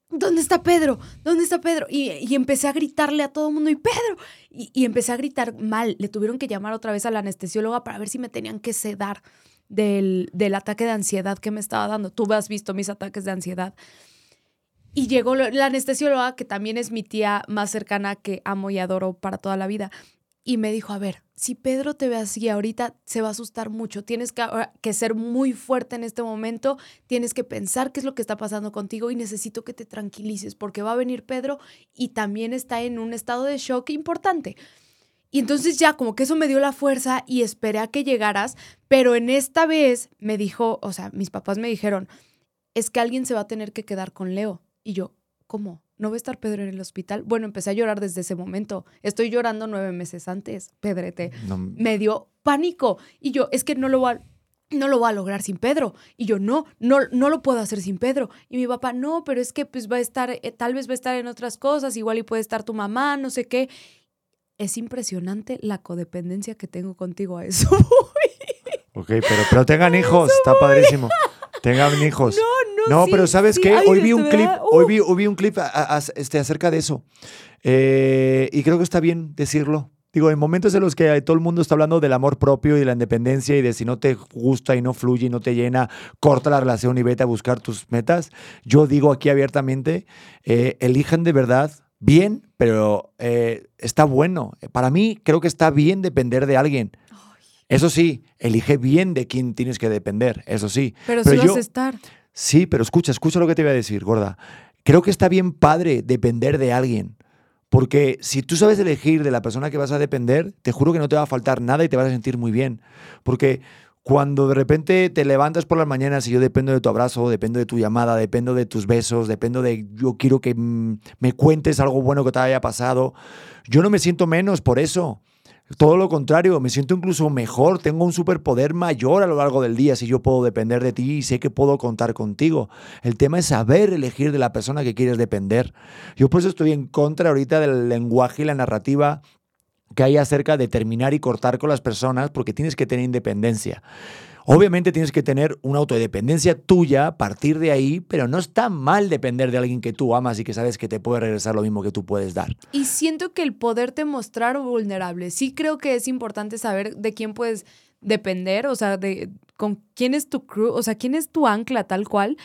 ¿Dónde está Pedro? ¿Dónde está Pedro? Y, y empecé a gritarle a todo el mundo, y Pedro. Y, y empecé a gritar mal. Le tuvieron que llamar otra vez a la anestesióloga para ver si me tenían que sedar del, del ataque de ansiedad que me estaba dando. Tú has visto mis ataques de ansiedad. Y llegó la anestesióloga, que también es mi tía más cercana que amo y adoro para toda la vida. Y me dijo, a ver, si Pedro te ve así ahorita, se va a asustar mucho. Tienes que, que ser muy fuerte en este momento. Tienes que pensar qué es lo que está pasando contigo y necesito que te tranquilices porque va a venir Pedro y también está en un estado de shock importante. Y entonces ya como que eso me dio la fuerza y esperé a que llegaras, pero en esta vez me dijo, o sea, mis papás me dijeron, es que alguien se va a tener que quedar con Leo. Y yo, ¿cómo? ¿No va a estar Pedro en el hospital? Bueno, empecé a llorar desde ese momento. Estoy llorando nueve meses antes, Pedrete. No, Me dio pánico. Y yo, es que no lo va a... No lo va a lograr sin Pedro. Y yo, no, no, no lo puedo hacer sin Pedro. Y mi papá, no, pero es que pues va a estar, eh, tal vez va a estar en otras cosas, igual y puede estar tu mamá, no sé qué. Es impresionante la codependencia que tengo contigo a eso. [laughs] ok, pero, pero tengan hijos, está padrísimo. Tengan hijos. [laughs] no, No, sí, pero ¿sabes sí, qué? ay, Hoy vi un clip, hoy uh. vi, hoy vi un clip a- a- a- este, acerca de eso. Eh, y creo que está bien decirlo. Digo, en momentos en los que todo el mundo está hablando del amor propio y de la independencia y de si no te gusta y no fluye y no te llena, corta la relación y vete a buscar tus metas, yo digo aquí abiertamente, eh, elijan de verdad bien, pero eh, está bueno. Para mí creo que está bien depender de alguien. Eso sí, elige bien de quién tienes que depender, eso sí. Pero, Pero sí vas yo- a estar. Sí, pero escucha, escucha lo que te voy a decir, gorda. Creo que está bien padre depender de alguien. Porque si tú sabes elegir de la persona que vas a depender, te juro que no te va a faltar nada y te vas a sentir muy bien. Porque cuando de repente te levantas por las mañanas y yo dependo de tu abrazo, dependo de tu llamada, dependo de tus besos, dependo de yo quiero que mm, me cuentes algo bueno que te haya pasado, yo no me siento menos por eso. Todo lo contrario, me siento incluso mejor, tengo un superpoder mayor a lo largo del día si yo puedo depender de ti y sé que puedo contar contigo. El tema es saber elegir de la persona que quieres depender. Yo por eso estoy en contra ahorita del lenguaje y la narrativa que hay acerca de terminar y cortar con las personas porque tienes que tener independencia. Obviamente tienes que tener una autodependencia tuya, a partir de ahí, pero no está mal depender de alguien que tú amas y que sabes que te puede regresar lo mismo que tú puedes dar. Y siento que el poderte mostrar vulnerable, sí creo que es importante saber de quién puedes depender, o sea, de con quién es tu crew, o sea, quién es tu ancla tal cual,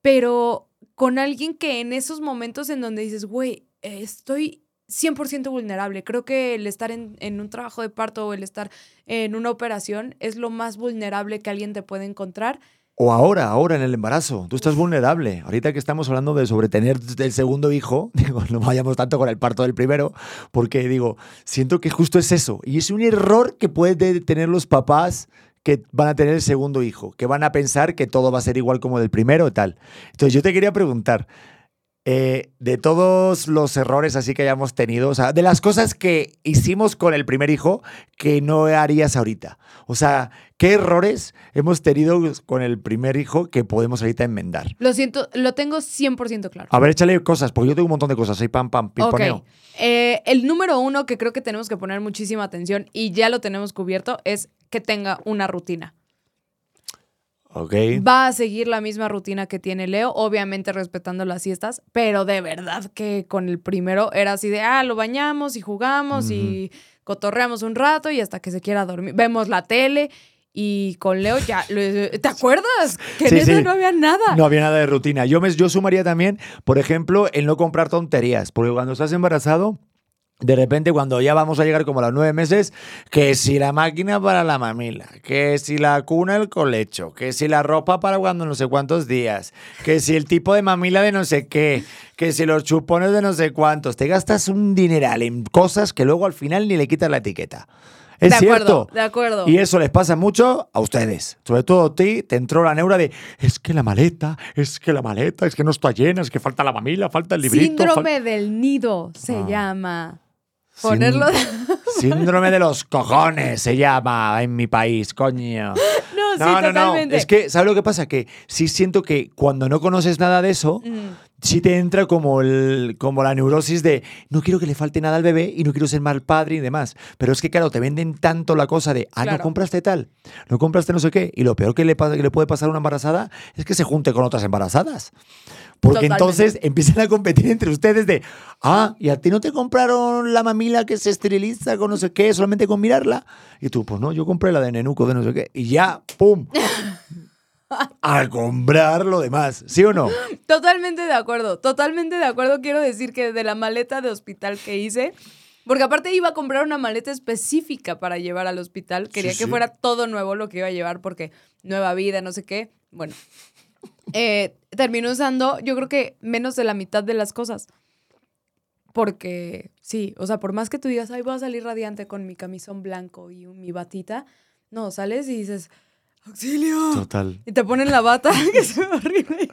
pero con alguien que en esos momentos en donde dices, güey, estoy 100% vulnerable. Creo que el estar en, en un trabajo de parto o el estar en una operación es lo más vulnerable que alguien te puede encontrar. O ahora, ahora en el embarazo, tú estás vulnerable. Ahorita que estamos hablando de sobre tener el segundo hijo, [laughs] digo, no vayamos tanto con el parto del primero, porque digo, siento que justo es eso. Y es un error que pueden tener los papás que van a tener el segundo hijo, que van a pensar que todo va a ser igual como del primero y tal. Entonces yo te quería preguntar, eh, de todos los errores así que hayamos tenido, o sea, de las cosas que hicimos con el primer hijo que no harías ahorita. O sea, ¿qué errores hemos tenido con el primer hijo que podemos ahorita enmendar? Lo siento, lo tengo 100% claro. A ver, échale cosas, porque yo tengo un montón de cosas. Ahí pam, pam, pimponeo. Eh, el número uno que creo que tenemos que poner muchísima atención y ya lo tenemos cubierto es que tenga una rutina. Ok. Va a seguir la misma rutina que tiene Leo, obviamente respetando las siestas, pero de verdad que con el primero era así de, ah, lo bañamos y jugamos y cotorreamos un rato y hasta que se quiera dormir. Vemos la tele Y con Leo ya, ¿te acuerdas? Que Sí, neta sí. no había nada. No había nada de rutina. Yo, me, yo sumaría también, por ejemplo, el no comprar tonterías. Porque cuando estás embarazado, de repente cuando ya vamos a llegar como a los nueve meses, que si la máquina para la mamila, que si la cuna el colecho, que si la ropa para cuando no sé cuántos días, que si el tipo de mamila de no sé qué, que si los chupones de no sé cuántos, te gastas un dineral en cosas que luego al final ni le quitas la etiqueta. Es de cierto. de acuerdo. Y eso les pasa mucho a ustedes. Sobre todo a ti, te entró la neura de es que la maleta, es que la maleta, es que no está llena, es que falta la mamila, falta el librito. fal- Síndrome del nido se Ah. llama. Ponerlo. Síndrome de los cojones se llama en mi país, coño. [laughs] No, sí, No, no, no. totalmente. Es que, ¿sabes lo que pasa? Que sí siento que cuando no conoces nada de eso, Mm. sí te entra como, el, como la neurosis de no quiero que le falte nada al bebé y no quiero ser mal padre y demás. Pero es que, claro, te venden tanto la cosa de, ah, Claro. no compraste tal, no compraste no sé qué. Y lo peor que le, que le puede pasar a una embarazada es que se junte con otras embarazadas. Porque Totalmente. entonces empiezan a competir entre ustedes de, ah, y a ti no te compraron la mamila que se esteriliza con no sé qué, solamente con mirarla. Y tú, pues no, yo compré la de nenuco de no sé qué. Y ya, ¡pum! [laughs] a comprar lo demás. ¿Sí o no? Totalmente de acuerdo, totalmente de acuerdo. Quiero decir que de la maleta de hospital que hice, porque aparte iba a comprar una maleta específica para llevar al hospital, quería Sí, que sí. fuera todo nuevo lo que iba a llevar porque nueva vida, no sé qué. Bueno, eh, terminé usando yo creo que menos de la mitad de las cosas. Porque sí, o sea, por más que tú digas, ay, voy a salir radiante con mi camisón blanco y mi batita, no, sales y dices, auxilio. Total. Y te ponen la bata, [laughs] que se ve horrible.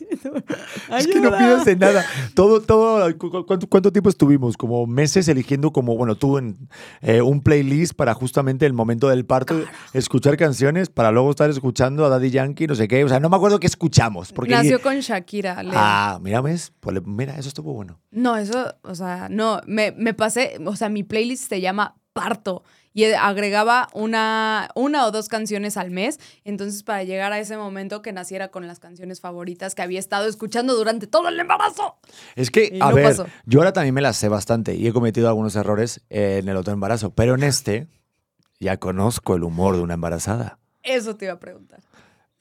Es que no pidas de nada. Todo, todo, cu- cu- ¿cuánto, cuánto tiempo estuvimos? Como meses eligiendo como, bueno, tú en eh, un playlist para justamente el momento del parto, escuchar canciones para luego estar escuchando a Daddy Yankee, no sé qué. O sea, no me acuerdo qué escuchamos. Porque Nació con Shakira. Leo. Ah, mira, ¿ves? Pues mira, eso estuvo bueno. No, eso, o sea, no, me, me pasé, o sea, mi playlist se llama Parto y agregaba una, una o dos canciones al mes, entonces para llegar a ese momento que naciera con las canciones favoritas que había estado escuchando durante todo el embarazo. Es que, a no ver, pasó. yo ahora también me las sé bastante y he cometido algunos errores en el otro embarazo, pero en este ya conozco el humor de una embarazada. Eso te iba a preguntar.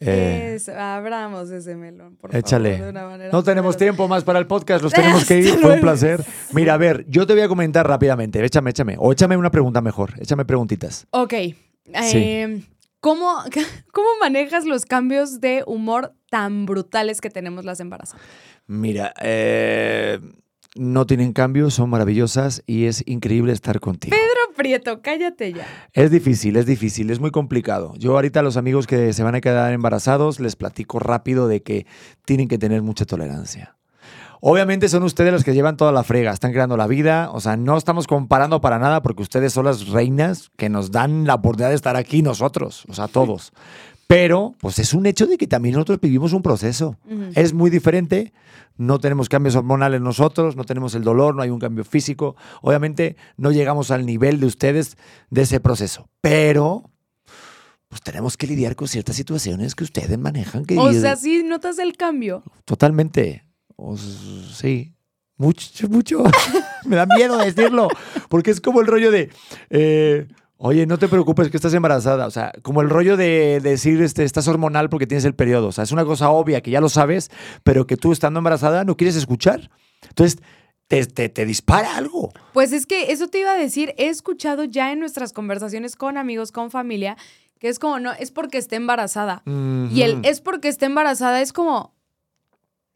Eh, Es- abramos ese melón, por Échale. favor, de una manera No tenemos tiempo más para el podcast, los tenemos que [laughs] ir, fue un placer. Mira, a ver, yo te voy a comentar rápidamente, échame, échame, o échame una pregunta mejor, échame preguntitas. Ok. eh, ¿cómo, [laughs] ¿Cómo manejas los cambios de humor tan brutales que tenemos las embarazadas? Mira, eh, no tienen cambio, son maravillosas y es increíble estar contigo. Pedro Prieto, cállate ya. Es difícil, es difícil, es muy complicado. Yo ahorita a los amigos que se van a quedar embarazados les platico rápido de que tienen que tener mucha tolerancia. Obviamente son ustedes los que llevan toda la frega, están creando la vida, o sea, no estamos comparando para nada porque ustedes son las reinas que nos dan la oportunidad de estar aquí nosotros, o sea, todos. Pero, pues es un hecho de que también nosotros vivimos un proceso. Ujú. Es muy diferente, no tenemos cambios hormonales nosotros, no tenemos el dolor, no hay un cambio físico. Obviamente no llegamos al nivel de ustedes de ese proceso, pero pues tenemos que lidiar con ciertas situaciones que ustedes manejan. Que O sea, sí notas el cambio. Totalmente. O sí. Mucho, mucho. [laughs] Me da miedo decirlo. Porque es como el rollo de. eh, Oye, no te preocupes que estás embarazada. O sea, como el rollo de decir este, estás hormonal porque tienes el periodo. O sea, es una cosa obvia que ya lo sabes, pero que tú estando embarazada no quieres escuchar. Entonces, te, te- te dispara algo. Pues es que eso te iba a decir, he escuchado ya en nuestras conversaciones con amigos, con familia, que es como, no, es porque esté embarazada. Y el es porque esté embarazada es como,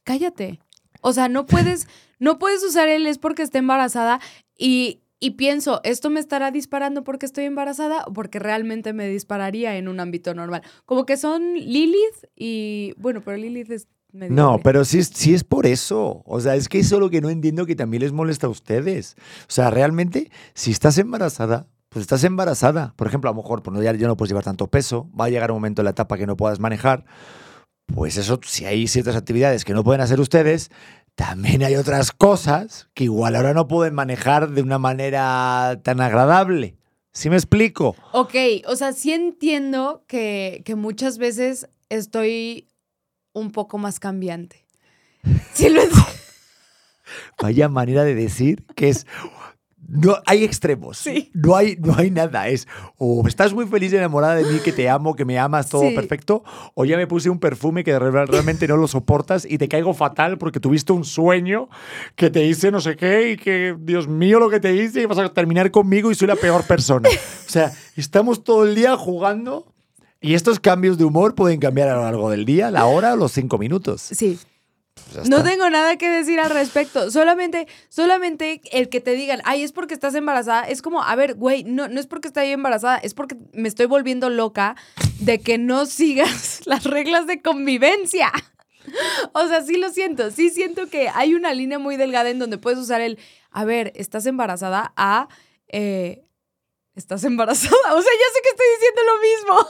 cállate. O sea, no puedes, no puedes usar el es porque esté embarazada y, y pienso, ¿esto me estará disparando porque estoy embarazada o porque realmente me dispararía en un ámbito normal? Como que son Lilith y, bueno, pero Lilith es No, pero sí, es- sí es por eso. O sea, es que eso es lo que no entiendo que también les molesta a ustedes. O sea, realmente, si estás embarazada, pues estás embarazada. Por ejemplo, a lo mejor pues no, ya, ya no puedes llevar tanto peso, va a llegar un momento en la etapa que no puedas manejar. Pues eso, si hay ciertas actividades que no pueden hacer ustedes, también hay otras cosas que igual ahora no pueden manejar de una manera tan agradable. ¿Sí me explico? Ok, o sea, sí entiendo que, que muchas veces estoy un poco más cambiante. [laughs] Sí lo entiendo. [laughs] Vaya manera de decir que es no hay extremos. Sí. No hay, no hay nada. Es o estás muy feliz y enamorada de mí, que te amo, que me amas, todo Sí. perfecto, o ya me puse un perfume que re- realmente no lo soportas y te caigo fatal porque tuviste un sueño que te hice no sé qué y que, Dios mío, lo que te hice y vas a terminar conmigo y soy la peor persona. O sea, estamos todo el día jugando y estos cambios de humor pueden cambiar a lo largo del día, la hora o los cinco minutos. Sí. Pues No tengo nada que decir al respecto. Solamente, solamente el que te digan, ay, es porque estás embarazada, es como, a ver, güey, no, no es porque estoy embarazada, es porque me estoy volviendo loca de que no sigas [laughs] las reglas de convivencia. [laughs] O sea, sí lo siento, sí siento que hay una línea muy delgada en donde puedes usar el, a ver, estás embarazada a, eh, estás embarazada. [laughs] O sea, ya sé que estoy diciendo lo mismo.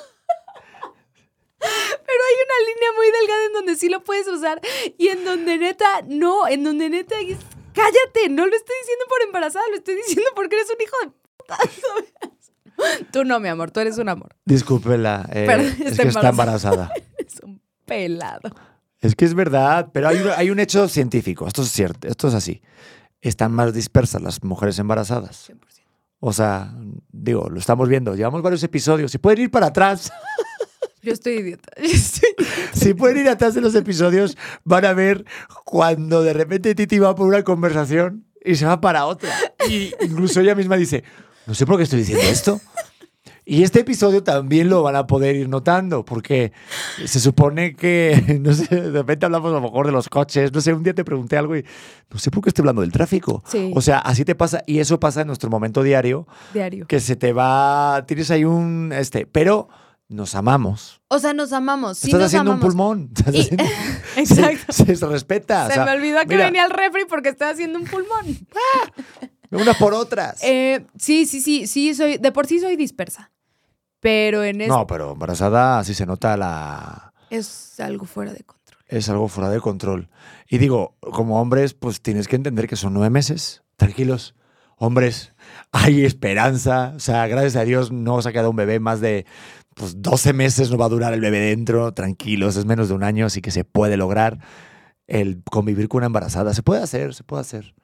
Pero hay una línea muy delgada en donde sí lo puedes usar y en donde neta, no, en donde neta es, cállate, no lo estoy diciendo por embarazada, lo estoy diciendo porque eres un hijo de puta. [laughs] ¿sabes? Tú no, mi amor, tú eres un amor. Discúlpela, eh, Pero es está que está embarazada. Eres [laughs] un pelado. Es que es verdad, pero hay un, hay un hecho científico, esto es cierto, esto es así. Están más dispersas las mujeres embarazadas. 100%. O sea, digo, lo estamos viendo, llevamos varios episodios. Si pueden ir para atrás, Yo estoy idiota. [laughs] Yo estoy- si pueden ir atrás de los episodios, van a ver cuando de repente Titi va por una conversación y se va para otra. Y incluso ella misma dice, no sé por qué estoy diciendo esto. Y este episodio también lo van a poder ir notando, porque se supone que, [laughs] no sé, de repente hablamos a lo mejor de los coches, no sé, un día te pregunté algo y no sé por qué estoy hablando del tráfico. Sí. O sea, así te pasa, y eso pasa en nuestro momento diario, Diario. que se te va, tienes ahí un, este, pero nos amamos. O sea, nos amamos. Sí Estás nos haciendo amamos. un [laughs] pulmón. Estás Y- haciendo- Exacto. Se, se respeta. o Se sea, me olvidó que mira, venía al refri porque estoy haciendo un pulmón. Unas por otras. Eh, sí, sí, sí, sí, soy, de por sí soy dispersa. Pero en esto no, pero embarazada así se nota la... es algo fuera de control. Es algo fuera de control. Y digo, como hombres, pues tienes que entender que son nueve meses. Tranquilos. Hombres, hay esperanza. O sea, gracias a Dios no os ha quedado un bebé más de pues, 12 meses, no va a durar el bebé dentro. Tranquilos, es menos de un año, así que se puede lograr el convivir con una embarazada. Se puede hacer, se puede hacer.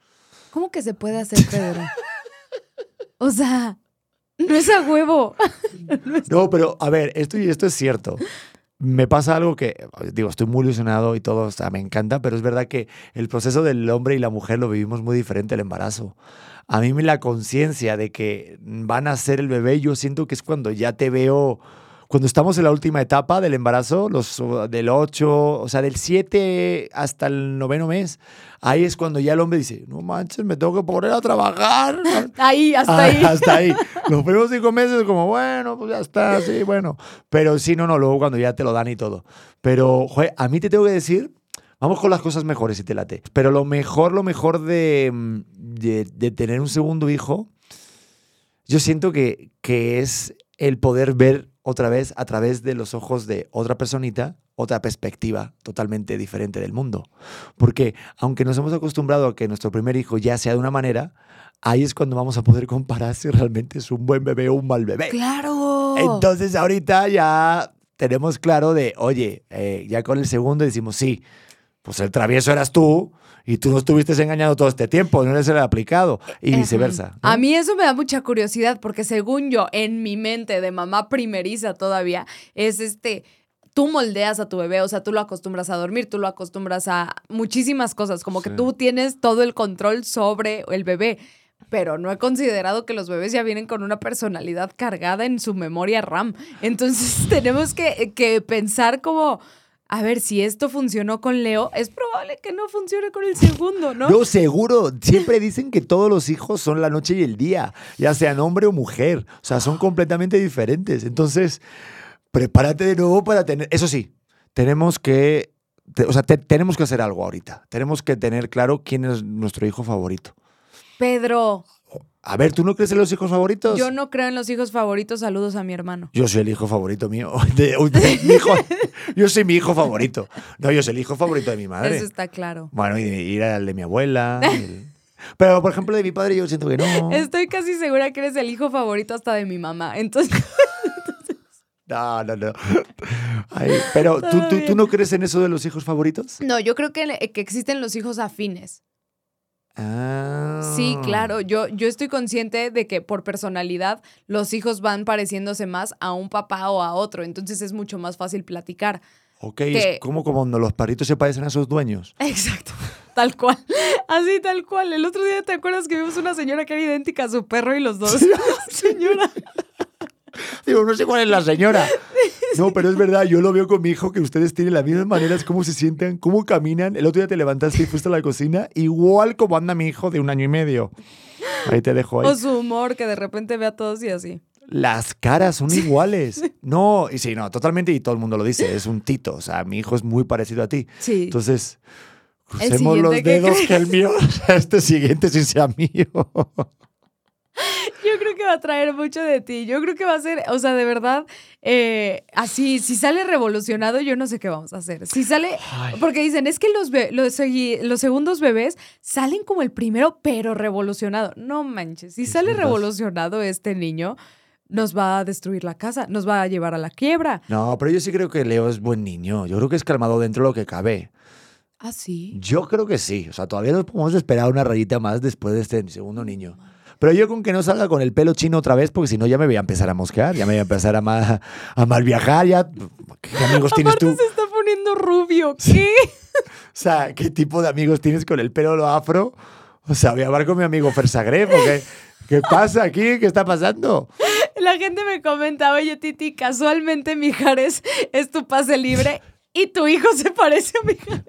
¿Cómo que se puede hacer, Pedro? o sea, no es a huevo. No, pero a ver, esto, y esto es cierto. Me pasa algo que, digo, estoy muy ilusionado y todo, o sea, me encanta, pero es verdad que el proceso del hombre y la mujer lo vivimos muy diferente el embarazo. A mí me la conciencia de que van a ser el bebé, yo siento que es cuando ya te veo, cuando estamos en la última etapa del embarazo, los del 8, o sea, del 7 hasta el noveno mes, ahí es cuando ya el hombre dice, no manches, me tengo que poner a trabajar. [laughs] Ahí, hasta Ah, ahí. [laughs] Hasta ahí. Los primeros cinco meses, como, bueno, pues ya está, sí, bueno. Pero sí, no, no, luego cuando ya te lo dan y todo. Pero, joder, a mí te tengo que decir, vamos con las cosas mejores si te late. Pero lo mejor, lo mejor de, mm, de, de tener un segundo hijo, yo siento que, que es el poder ver otra vez a través de los ojos de otra personita, otra perspectiva totalmente diferente del mundo. Porque aunque nos hemos acostumbrado a que nuestro primer hijo ya sea de una manera, ahí es cuando vamos a poder comparar si realmente es un buen bebé o un mal bebé. Claro. Entonces ahorita ya tenemos claro de, oye, eh, ya con el segundo decimos, sí, pues el travieso eras tú y tú no estuviste engañando todo este tiempo, no eres el aplicado y viceversa. ¿no? A mí eso me da mucha curiosidad porque según yo, en mi mente de mamá primeriza todavía, es este, tú moldeas a tu bebé, o sea, tú lo acostumbras a dormir, tú lo acostumbras a muchísimas cosas, como que Sí. tú tienes todo el control sobre el bebé. Pero no he considerado que los bebés ya vienen con una personalidad cargada en su memoria RAM. Entonces [laughs] tenemos que, que pensar como, a ver, si esto funcionó con Leo, es probable que no funcione con el segundo, ¿no? No, seguro. Siempre dicen que todos los hijos son la noche y el día, ya sean hombre o mujer. O sea, son completamente diferentes. Entonces, prepárate de nuevo para tener. Eso sí, tenemos que. te- o sea, te- tenemos que hacer algo ahorita. Tenemos que tener claro quién es nuestro hijo favorito. Pedro, A ver, ¿tú no crees en los hijos favoritos? Yo no creo en los hijos favoritos. Saludos a mi hermano. Yo soy el hijo favorito mío. [laughs] De- de- mi hijo- [laughs] yo soy mi hijo favorito. No, yo soy el hijo favorito de mi madre. Eso está claro. Bueno, y ir al de mi abuela. [laughs] el- Pero, por ejemplo, de mi padre yo siento que no. Estoy casi segura que eres el hijo favorito hasta de mi mamá. Entonces, No, no, no. Ay, pero, ¿tú, tú, ¿tú no crees en eso de los hijos favoritos? no, yo creo que, que existen los hijos afines. Ah. Sí, claro. Yo, yo estoy consciente de que por personalidad los hijos van pareciéndose más a un papá o a otro. Entonces es mucho más fácil platicar. Ok, que- es como cuando los perritos se parecen a sus dueños. [laughs] Exacto. Tal cual. Así, tal cual. El otro día, ¿te acuerdas que vimos una señora que era idéntica a su perro y los dos? [laughs] señora. [laughs] Digo, no sé cuál es la señora. [laughs] No, pero es verdad, yo lo veo con mi hijo que ustedes tienen las mismas maneras, cómo se sientan, cómo caminan. El otro día te levantaste y fuiste a la cocina, igual como anda mi hijo de un año y medio. Ahí te dejo ahí. O su humor, que de repente ve a todos y así. Las caras son iguales. [laughs] No, y sí, no, totalmente, y todo el mundo lo dice, es un tito. O sea, mi hijo es muy parecido a ti. Sí. Entonces, crucemos los siguiente, ¿qué dedos crees? que el mío, [laughs] este siguiente sí sea mío. [laughs] Yo creo que va a traer mucho de ti. Yo creo que va a ser, o sea, de verdad, eh, así, si sale revolucionado, yo no sé qué vamos a hacer. Si sale, Ay. porque dicen, es que los, los, los segundos bebés salen como el primero, pero revolucionado. No manches, si sale verdad. revolucionado este niño, nos va a destruir la casa, nos va a llevar a la quiebra. No, pero yo sí creo que Leo es buen niño. Yo creo que es calmado dentro de lo que cabe. Ah, sí. Yo creo que sí. O sea, todavía nos podemos esperar una rayita más después de este segundo niño. Pero yo con que no salga con el pelo chino otra vez, porque si no ya me voy a empezar a mosquear, ya me voy a empezar a mal, a mal viajar, ya. ¿Qué amigos tienes tú? se está poniendo rubio. ¿Qué? [laughs] O sea, ¿qué tipo de amigos tienes con el pelo lo afro? O sea, voy a hablar con mi amigo Fersagref, ¿o qué? ¿Qué pasa aquí? ¿Qué está pasando? La gente me comenta, oye Titi, casualmente Mijares es tu pase libre y tu hijo se parece a Mijares.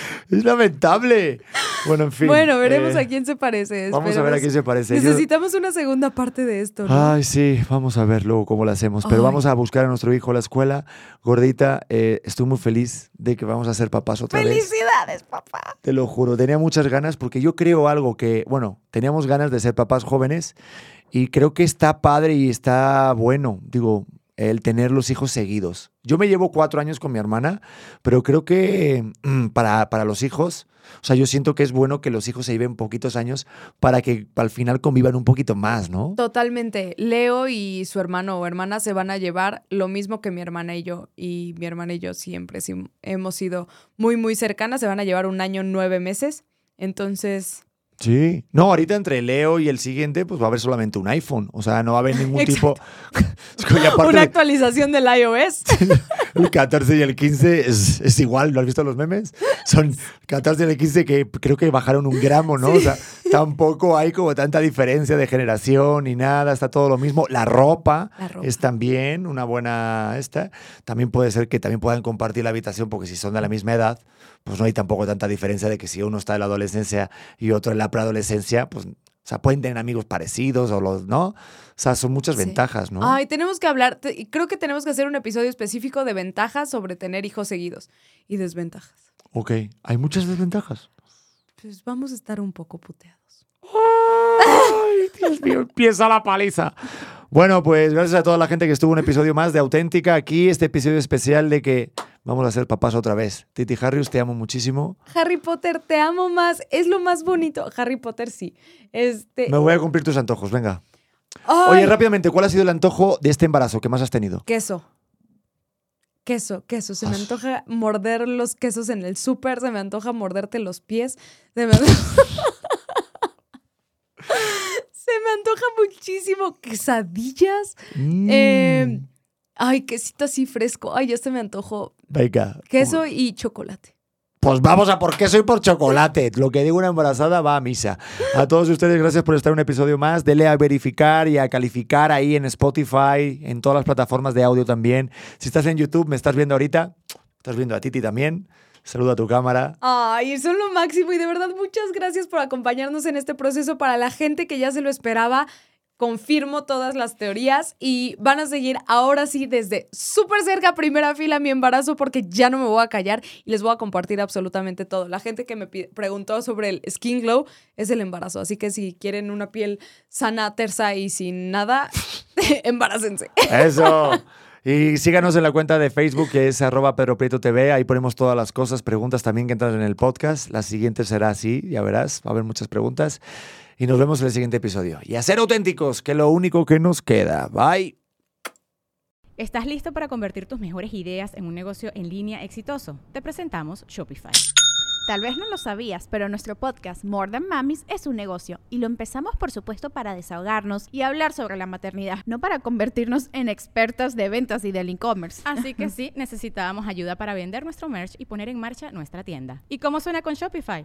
[laughs] Es lamentable. Bueno, en fin. bueno, veremos eh, a quién se parece. Vamos a ver a esperemos. quién se parece. Yo- Necesitamos una segunda parte de esto, ¿no? Ay, sí, vamos a ver luego cómo lo hacemos. Pero Ay. vamos a buscar a nuestro hijo a la escuela. Gordita, eh, estoy muy feliz de que vamos a ser papás otra vez. ¡Felicidades, papá! Te lo juro, tenía muchas ganas porque yo creo algo que, bueno, teníamos ganas de ser papás jóvenes y creo que está padre y está bueno, digo, el tener los hijos seguidos. Yo me llevo cuatro años con mi hermana, pero creo que mm, para, para los hijos, o sea, yo siento que es bueno que los hijos se lleven poquitos años para que al final convivan un poquito más, ¿no? Totalmente. Leo y su hermano o hermana se van a llevar lo mismo que mi hermana y yo. Y mi hermana y yo siempre hemos sido muy, muy cercanas. Se van a llevar un año, nueve meses. Entonces, Sí. No, ahorita entre Leo y el siguiente, pues va a haber solamente un iPhone. O sea, no va a haber ningún tipo. [laughs] Una actualización del iOS. [laughs] el 14 y el 15 es, es igual. ¿Lo has visto los memes? Son 14 y el 15 que creo que bajaron un gramo, ¿no? O sea, tampoco hay como tanta diferencia de generación ni nada. Está todo lo mismo. La ropa, La ropa. es también una buena esta. También puede ser que también puedan compartir la habitación porque si son de la misma edad, pues no hay tampoco tanta diferencia de que si uno está en la adolescencia y otro en la preadolescencia, pues, o sea, pueden tener amigos parecidos o los, ¿no? O sea, son muchas Sí. ventajas, ¿no? Ay, tenemos que hablar, te- creo que tenemos que hacer un episodio específico de ventajas sobre tener hijos seguidos y desventajas. Ok, hay muchas desventajas. Pues vamos a estar un poco puteados. ¡Ay, Dios mío! Empieza la paliza. Bueno, pues gracias a toda la gente que estuvo en un episodio más de Auténtica. Aquí, este episodio especial de que vamos a ser papás otra vez. Titi Harrius, te amo muchísimo. Harry Potter, te amo más, es lo más bonito. Harry Potter sí. Este, Me voy a cumplir tus antojos, venga. ay, Oye, rápidamente, ¿cuál ha sido el antojo de este embarazo que más has tenido? queso. Queso, queso. Se me antoja morder los quesos en el súper, se me antoja morderte los pies. Se me antoja... [laughs] se me antoja muchísimo quesadillas. Mm, Eh, ay, quesito así fresco. Ay, ya se me antojó. venga. Queso y chocolate. Pues vamos a por queso y por chocolate. Lo que digo una embarazada va a misa. A todos ustedes, gracias por estar en un episodio más. Dele a verificar y a calificar ahí en Spotify, en todas las plataformas de audio también. Si estás en YouTube, me estás viendo ahorita. Estás viendo a Titi también. Saluda a tu cámara. Ay, son lo máximo y de verdad muchas gracias por acompañarnos en este proceso. Para la gente que ya se lo esperaba, confirmo todas las teorías y van a seguir ahora sí desde súper cerca, primera fila, mi embarazo porque ya no me voy a callar y les voy a compartir absolutamente todo. La gente que me preguntó sobre el skin glow es el embarazo, así que si quieren una piel sana, tersa y sin nada, [laughs] embarácense. Eso. [laughs] Y síganos en la cuenta de Facebook que es arroba Pedro Prieto TV. Ahí ponemos todas las cosas, preguntas también que entran en el podcast. La siguiente será así, ya verás. Va a haber muchas preguntas. Y nos vemos en el siguiente episodio. Y a ser auténticos, que es lo único que nos queda. Bye. ¿Estás listo para convertir tus mejores ideas en un negocio en línea exitoso? Te presentamos Shopify. Tal vez no lo sabías, pero nuestro podcast More Than Mamis es un negocio y lo empezamos por supuesto para desahogarnos y hablar sobre la maternidad, no para convertirnos en expertas de ventas y del e-commerce. Así que [laughs] sí, necesitábamos ayuda para vender nuestro merch y poner en marcha nuestra tienda. ¿Y cómo suena con Shopify?